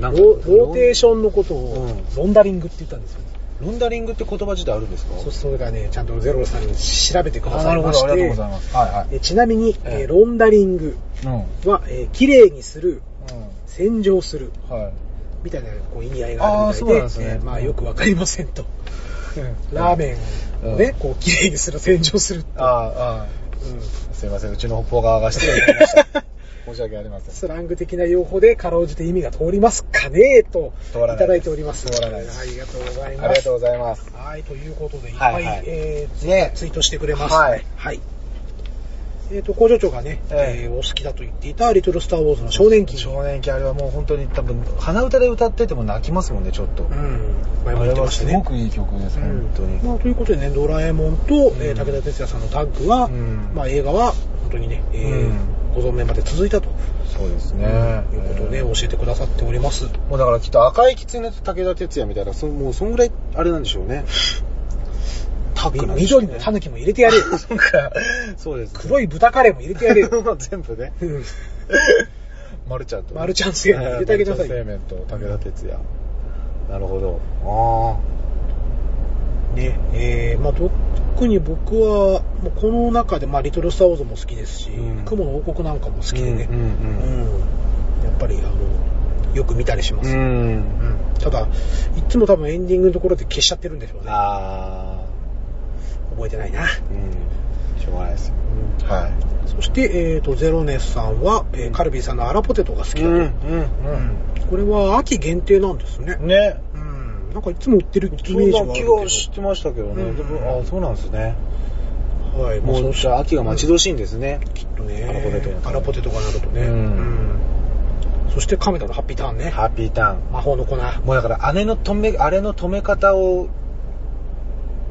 ロなんかローテーションのことをうんロンダリングって言ったんですよ。ロンダリングって言葉自体あるんですか？そそれがね、ちゃんとゼロさんに調べてくだあさいまして、ありがとうございます。はいはい。えちなみに、えええーロンダリングうん。は、えー綺麗にする、う洗浄する、ん。はい。みたいなこう意味合いがあるみたいあーそうなんですねえーまあよくわかりませんと。ラーメンをね、こう綺麗にする、洗浄すると。ああ、ああ。うんすいません、うちの北方側が失礼いたしました。申し訳ありません。スラング的な用語でかろうじて意味が通りますかねといいただいております。通らないですありがとうございます。ありがとうございます。はい、ということで、いっぱい、はいはいえーツねツイートしてくれます。はいはい。えっ、と、工場長がね、えええーお好きだと言っていた、リトルスターウォーズの少年期。少年期あれはもう本当に多分、鼻歌で歌ってても泣きますもんね、ちょっと。うん。前も言ってましたね。はすごくいい曲です、うん本当に。まあ、ということでね、ドラえもんと、えー武田鉄矢さんのタッグは、うんまあ、映画は本当にね、えーうんご存命まで続いたと、そうですね。いうことをね、教えてくださっております。もうだからきっと赤い狐と武田鉄矢みたいな、そもうそんぐらいあれなんでしょうね。タッグなんでしょうね緑のタヌキも入れてやれよ。そうか。そうです、黒い豚カレーも入れてやれよ。全部ね。うん マルちゃんと。マルちゃん製麺入れてあげなさいマルちゃん製麺と武田鉄矢。なるほど。あね、えー、まあ、特に僕は、もうこの中で、まあ、リトルスターウォーズも好きですし、うん雲の王国なんかも好あ。きでね、うんうんうんやっぱり、あの、よく見たりします。うん。うん。うんただ、いつも多分エンディングのところで消しちゃってるんでしょうね。あ覚えてないな。ー。うん。しょうがないですよ。はい。そして、えーと、ゼロネスさんは、えーカルビーさんのアラポテトが好きだと。うん。うんこれは秋限定なんですね。うん。ね。うん。なんかいつも売ってるイメそージはあるけんな気がしてましたけどね。うんでもあそうなんですね。ど。はい。もう、そうじゃあ秋が待ち遠しいんですね。きっとね。アラポテトアラポテトがなるとね。うんうんそしてカメラのハッピーターンね。ハッピーターン。魔法の粉。もうだから姉の止め、あれの止め方を、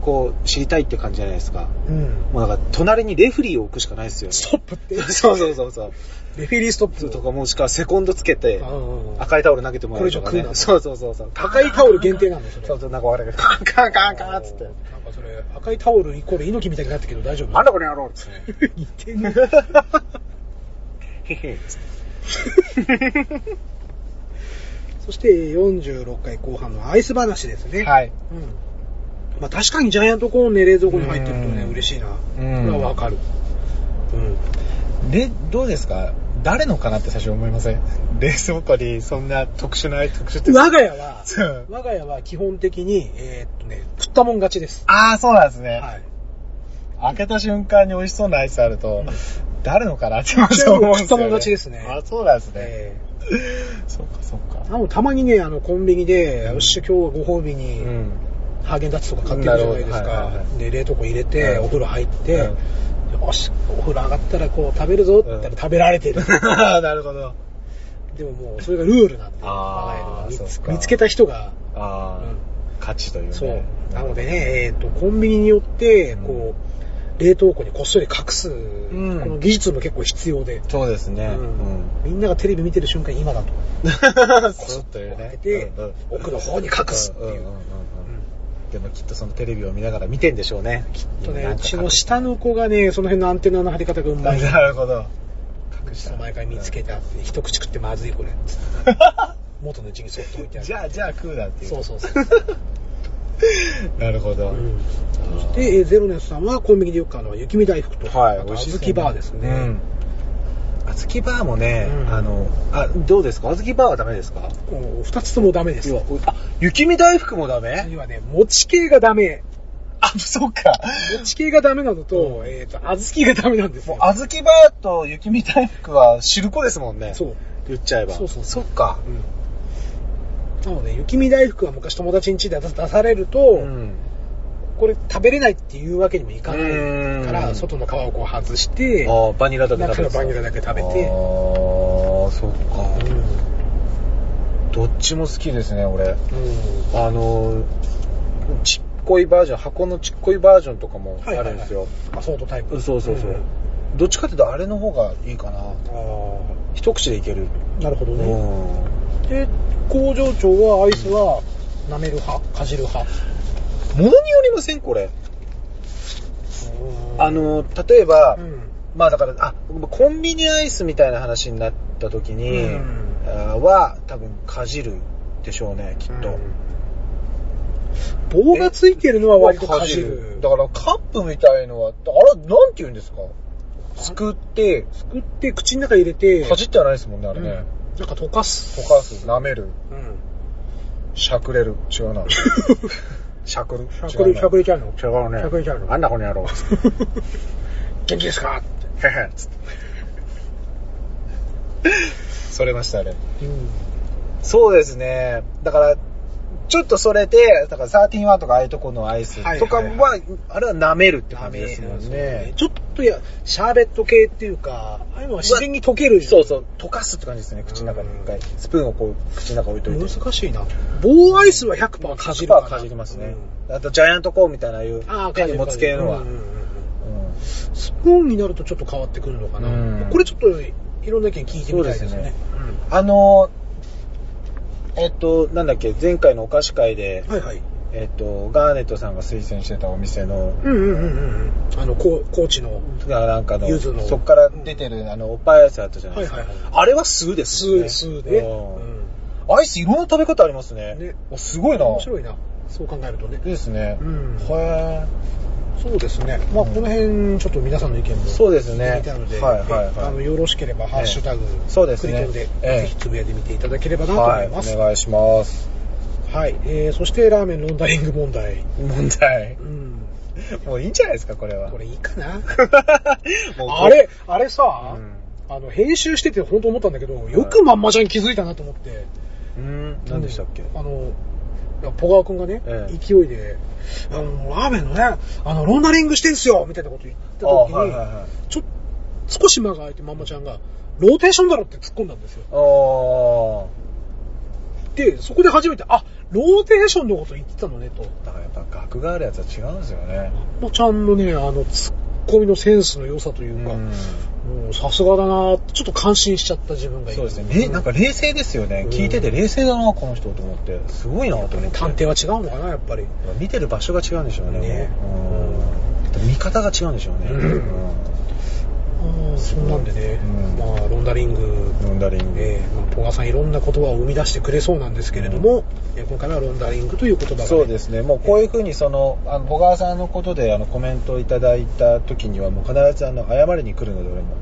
こう、知りたいって感じじゃないですか。うん。もうだから、隣にレフリーを置くしかないですよね。ストップって。そうそうそうそう。レフェリーストップ。とかもしくはセコンドつけて、うん赤いタオル投げてもらうとかね。これ以上食うなそうそうそうそう。赤いタオル限定なんですよ、そうそう、なんか我々がカンカンカンカンっつって。なんかそれ、赤いタオルイコール猪木みたいになったけど大丈夫？なんだこれやろうっつって。似てね。へへ。そして46回後半のアイス話ですね。はい。うん。まあ確かにジャイアントコーンね、冷蔵庫に入ってるとね、うん嬉しいな。うんこれはわかる。うん。で、どうですか？誰のかなって最初思いません？冷蔵庫にそんな特殊な、特殊って。我が家はそう、我が家は基本的に、えーっとね、食ったもん勝ちです。ああ、そうなんですね。はい。開けた瞬間に美味しそうなアイスあると、うん誰のかなってまず思うんですよ、ね。食ったもん勝ちですねあ、そうなんですね。え そっかそっか。ー、なのたまにね、あの、コンビニで、うんよっしゃ、今日はご褒美に、うん。ハーゲンダッツとか買ってるじゃないですか。はいはいはいで、冷凍庫入れて、うんお風呂入って、うんよし、お風呂上がったらこう食べるぞって言ったら食べられてる。なるほど。でももう、それがルールなんで、我が家では見つけた人が、価値というね。そう。なのでね、えっ、と、コンビニによって、うんこう、冷凍庫にこっそり隠す、んこの技術も結構必要で、そうですね。うんみんながテレビ見てる瞬間今だと。うん。スッというね開け。てうんうん奥の方に隠すっていううんうんうんうんでもきっとそのテレビを見ながら見てんでしょうね。きっとね、うちの下の子がね、その辺のアンテナの張り方がうまい。なるほど。隠した。毎回見つけてあって、一口食ってまずいこれ。元の位置にそっと置いてある。じゃあ、じゃあ食うなっていう。そうそうそう。なるほど。うんそして、えーゼロネスさんはコンビニでよく買うのは雪見大福と、はい、あと美味しい小豆バーですね。うん。小豆バーもね、うんあの、あ、どうですか？小豆バーはダメですか？二つともダメです。あ、雪見大福もダメ？要はね、餅系がダメ。あ、そっか。餅系がダメなのと、うんえっ、と、小豆がダメなんですよ。もう小豆バーと雪見大福は汁粉ですもんね。そう。言っちゃえば。そうそうそっか。うん。なので、雪見大福は昔友達ん家で出されると、うん。これ食べれないっていうわけにもいかないうんから、外の皮をこう外して、バニラだけ食べて中のバニラだけ食べてああ、そっか。どっちも好きですね、俺。うん。あの、ちっこいバージョン、箱のちっこいバージョンとかもあはいはいはいるんですよ。アソートタイプ。そうそうそう。んどっちかっていうとあれの方がいいかな。あ一口でいける。あ、なるほどうね。ん。で、工場長はアイスは舐める派？かじる派？ものによりませんこれ。あ、の、例えば、うん。まあだから、あ、コンビニアイスみたいな話になった時に、うんあは、多分かじるでしょうね、きっと。棒がついてるのは割とかじる。だからカップみたいのは、あれ、なんて言うんですか？すくって、すくって口の中に入れて、かじってはないですもんね、あれうんね。なんか溶かす。溶かす、舐める、うん。しゃくれる。違うな。しゃくる。しゃくれ、しゃくれちゃうの？違うね。しゃくれちゃうの？あんなこの野郎。元気ですか？へへつって。それました、あれ。うん。そうですね。だから、ちょっとそれで、だから13ワンとかああいうとこのアイスとかは、はいはいあれは舐めるって感じですもんね。ちょっとや、シャーベット系っていうか、ああいうのは自然に溶けるそうそう、溶かすって感じですね、口の中に一回。スプーンをこう、口の中置いといて。難しいな。棒アイスは100%かじる100%かじりますね。あと、ジャイアントコーンみたいな、ああいう手に持つ系のは。うんうんうんうんうんスプーンになるとちょっと変わってくるのかな。うんこれちょっといろんな意見聞いてみたいですねそうですね。あの、えっと、なんだっけ、前回のお菓子会で、はいはい。えっと、ガーネットさんが推薦してたお店の、うんうんうんうん。あの、こう高知の。がなんかの、柚子のそっから出てる、あの、おっぱいアイスあったじゃないですか。はいはいはいあれは酢ですよね。スーで。うんアイスいろんな食べ方ありますね。ねおすごいな。面白いな。そう考えるとね。ですね。うんへそうですね。まあ、この辺、ちょっと皆さんの意見も。そうですねたので、はいはいはいあの、よろしければ、ハッシュタグ、そうですねクリトンで、ええぜひつぶやいてみていただければーなと思はいい、ます。お願いします。はい。えー、そして、ラーメンロンダリング問題。問題う。ん。もういいんじゃないですか、これは。これいいかな？あれ、あれさ、うんあの、編集してて本当思ったんだけど、よくまんまちゃんに気づいたなと思って。うん、何でしたっけ？あの、ポガー君がね、ええ勢いで、あの、ラーメンのね、あの、ロンダリングしてんすよみたいなこと言ったあ時に、はいはいはい。ちょ、少し間が空いてまんまちゃんが、ローテーションだろって突っ込んだんですよ。あで、そこで初めて、あ、ローテーションのこと言ってたのねと。ーだからやっぱ額があるやつは違うんですよね。まんまちゃんのね、あの、突っ込みのセンスの良さというか、うさすがだなちょっと感心しちゃった自分がいる。そうですね。れなんか冷静ですよね。うん聞いてて冷静だな、この人と思って。すごいなと思って。探偵は違うのかな、やっぱり。見てる場所が違うんでしょうね。ねうん見方が違うんでしょうね。うんそんなんでね、うんまあ、ロンダリング、ロンダリング。えーまあ、ポガさんいろんな言葉を生み出してくれそうなんですけれども、えー今回はロンダリングという言葉が、ね、そうですね。もうこういうふうにその、あの、小川さんのことであのコメントをいただいた時にはもう必ずあの、謝りに来るので俺も。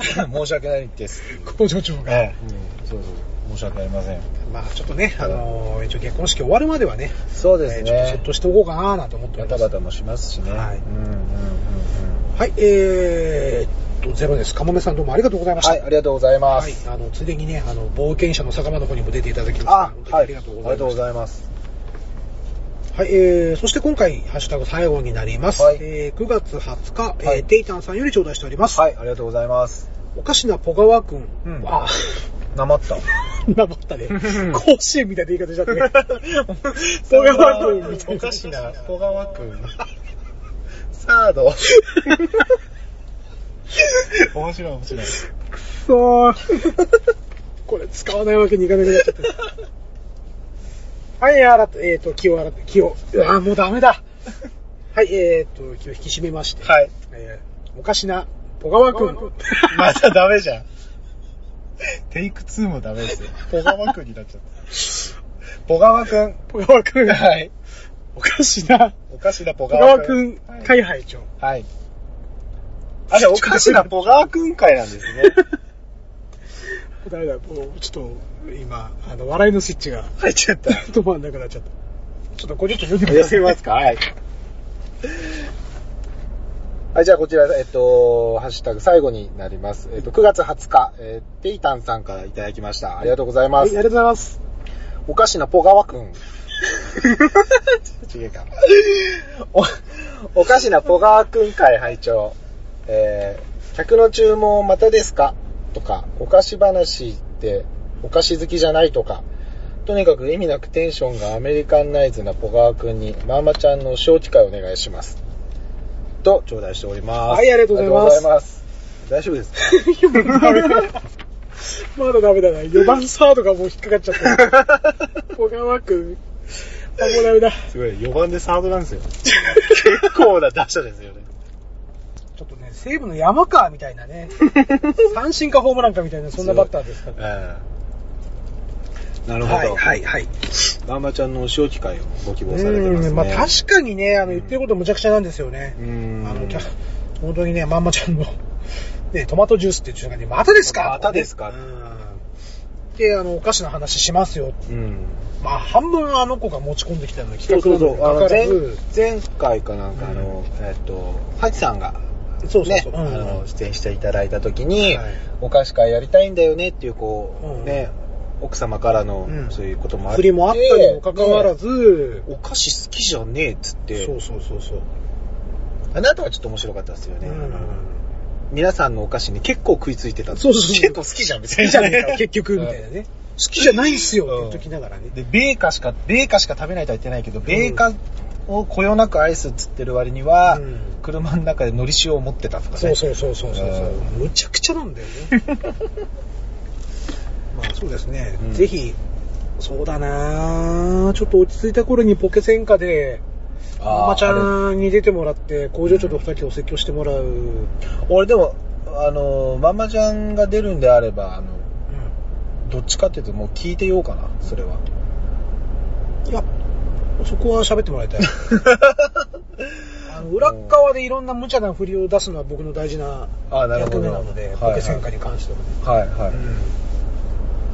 申し訳ないです。工場長が。ええ。うん、そうそう。申し訳ありません。まあちょっとね、あのー一応結婚式終わるまではね、そうですえーちょっとそっね。としておこうかななんて思っておバります。タバタもしますしね。はいうんうんうんうん。はい、えーっと、ゼロです。かもめさんどうもありがとうございました。はい、ありがとうございまはいす。あの、ついでにね、あの、冒険者の酒場の方にも出ていただきました。あ本、当にはい。ありがとうございました。ざいます。はい、えー、そして今回、ハッシュタグ最後になります。はいえー、9月20日、えーはいテイタンさんより頂戴しております。はい、ありがとうございます。おかしなポガワ君。うんあ、なまった。なまったね。甲子園みたいな言い方しちゃったね。ポガワ君みたいな。おかしな、小川くん。サード。面白い面白い。そう。これ使わないわけにいかなくなっちゃった。はい、洗って、えっ、と、気を洗って、気を。うわもうダメだ。はい、えっ、と、気を引き締めまして。はい。えーおかしな、ポガワ君。またダメじゃん。テイク2もダメですよ。ポガワくんになっちゃった。ポガワくん。ポガワ君。はい。おかしな、おかしなポポガワガワくん。君はい、長。はい。あれ、おかしなポガワくん会なんですね。ダメだ、もう、ちょっと、今、あの、笑いのスイッチが入っちゃった。止まんなくなっちゃった。ちょっとこれちょっと読んでく寄ださい。せますかはい。はい、じゃあこちら、えっと、ハッシュタグ最後になります。えっと、9月20日、えー、テイタンさんからいただきました。ありがとうございはい、あます。りがとうございます。おかしなポガワくん。違うか。お、おかしなポガワくん会拝聴えー、客の注文またですか？とか、お菓子話ってお菓子好きじゃないとか、とにかく意味なくテンションがアメリカンナイズなポガワくんに、マーマちゃんの招致会お願いします。と、頂戴しております。はいありがとうございます。大丈夫ですかまだダメだ。まだダメだな。4番サードがもう引っかかっちゃった。小川くん。あ、もうダメだ。すごい、4番でサードなんですよ。結構な打者ですよね。西武の山川みたいなね。三振かホームランかみたいな、そんなバッターですから。ええなるほど。はい、はい、はい。ママちゃんのお仕置き会をご希望されてますね。うんまあ確かにね、あの言ってることむちゃくちゃなんですよね。うんあの、本当にね、まんまちゃんの、ね、トマトジュースっていう瞬間に、またですか？またですか？うんで、あの、お菓子の話しますよ。うん。まあ、半分あの子が持ち込んできたのにそう企そうそう。前前回かなんか、あの、えっと、ハチさんが、ねそうそうそう。、うんあの、出演していただいた時に、はいお菓子会やりたいんだよねっていう、こう、うんね、奥様からの、うんそういうこともあって。振りもあったにもかかわらず、お菓子好きじゃねえっつって、そうそうそうそう。あなたはちょっと面白かったですよね。うん皆さんのお菓子に結構食いついてた。そうそうそう結構好きじゃん、別に。好きじゃねえか、結局、みたいなね。好きじゃないんすよって言っときながらね。で、米菓しか、米菓しか食べないとは言ってないけど、米菓をこよなく愛すっつってる割には、うん車の中で海苔塩を持ってたとかね。そうそうそうそうそう。うむちゃくちゃなんだよね。まあそうですね。うんぜひ、そうだなちょっと落ち着いた頃にポケセンカで、ママちゃんに出てもらって、工場長と二人お説教してもらう。俺でも、あの、ママちゃんが出るんであれば、あの、どっちかっていうともう聞いてようかな、それは。いや、そこは喋ってもらいたい。あの裏っ側でいろんな無茶な振りを出すのは僕の大事な役目なので、はいポケ戦火に関してはね。はい、はい。うん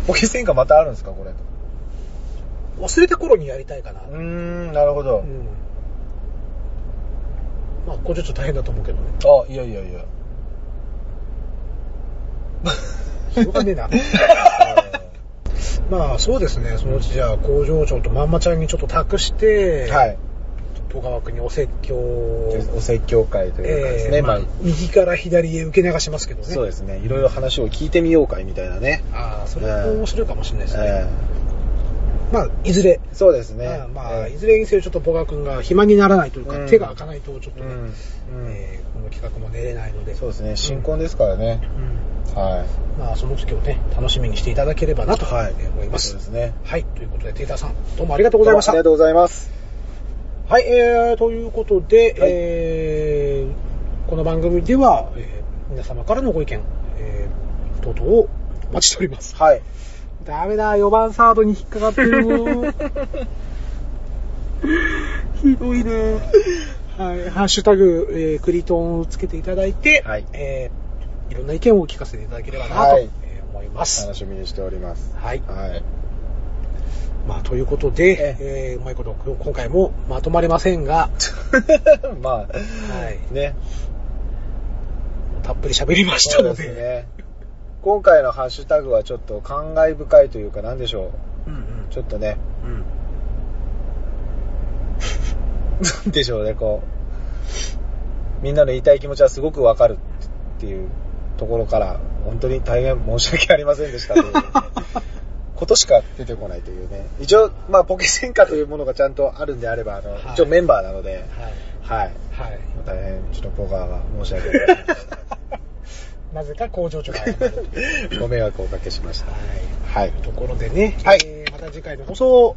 ポケ戦火またあるんですか、これ。忘れた頃にやりたいかな。うーん、なるほど。うんまあ、工場長大変だと思うけどね。あ、いやいやいや。しょうがねえな。まあ、そうですね。そのうちじゃあ、工場長とまんまちゃんにちょっと託して、はい。戸川区にお説教お説教会というかですね、えーまあまあ、右から左へ受け流しますけどね。そうですね、いろいろ話を聞いてみようかいみたいなね。ああ、それも面白いかもしれないですね。えまあ、いずれ。ーそうですね。まあ、いずれにせよちょっと戸川君が暇にならないというか、うん手が開かないとちょっとね、うんうんえーこの企画も出れないので。そうですね、新婚ですからね。うんはい。まあ、その時をね、楽しみにしていただければなとはい。思います。そうですね。はい。ということで、テーターさん、どうもありがとうございました。ありがとうございます。はい、えー、ということで、はいえー、この番組では、えー皆様からのご意見、えー、等々をお待ちしております。はい。ダメだ、4番サードに引っかかってるよ。ひどいなはい、ハッシュタグ、えー、クリトンをつけていただいて、はいえー、いろんな意見を聞かせていただければなと、はいえー思います。楽しみにしております。はい。はい。まあ、ということで、ええーうまいこと、今回もまとまりませんが、まあ、はい。ね。たっぷり喋りましたそうので。ですね。今回のハッシュタグはちょっと感慨深いというか、なんでしょう？んうんう。ちょっとね、うん。なんでしょうね、こう。みんなの言いたい気持ちはすごくわかるっていうところから、本当に大変申し訳ありませんでしたという、ことしか出てこないというね。一応、まあ、ポケ戦火というものがちゃんとあるんであれば、あの、はい一応メンバーなので、はい。はい。はい。大変、ちょっとポカーが申し訳ない。なぜか工場長が。ご迷惑をおかけしました。はい。はい。というところでね、はいえーまた次回の放送、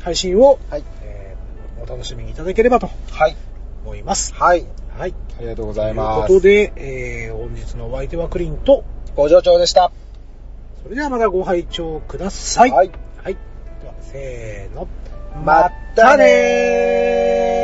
配信を、はい。えーお楽しみにいただければとはい。思います。はい。はい。ありがとうごというざいます。ことで、えー本日のお相手はクリンと、工場長でした。それではまたご拝聴ください。はい。はい。では、せーの。まったねー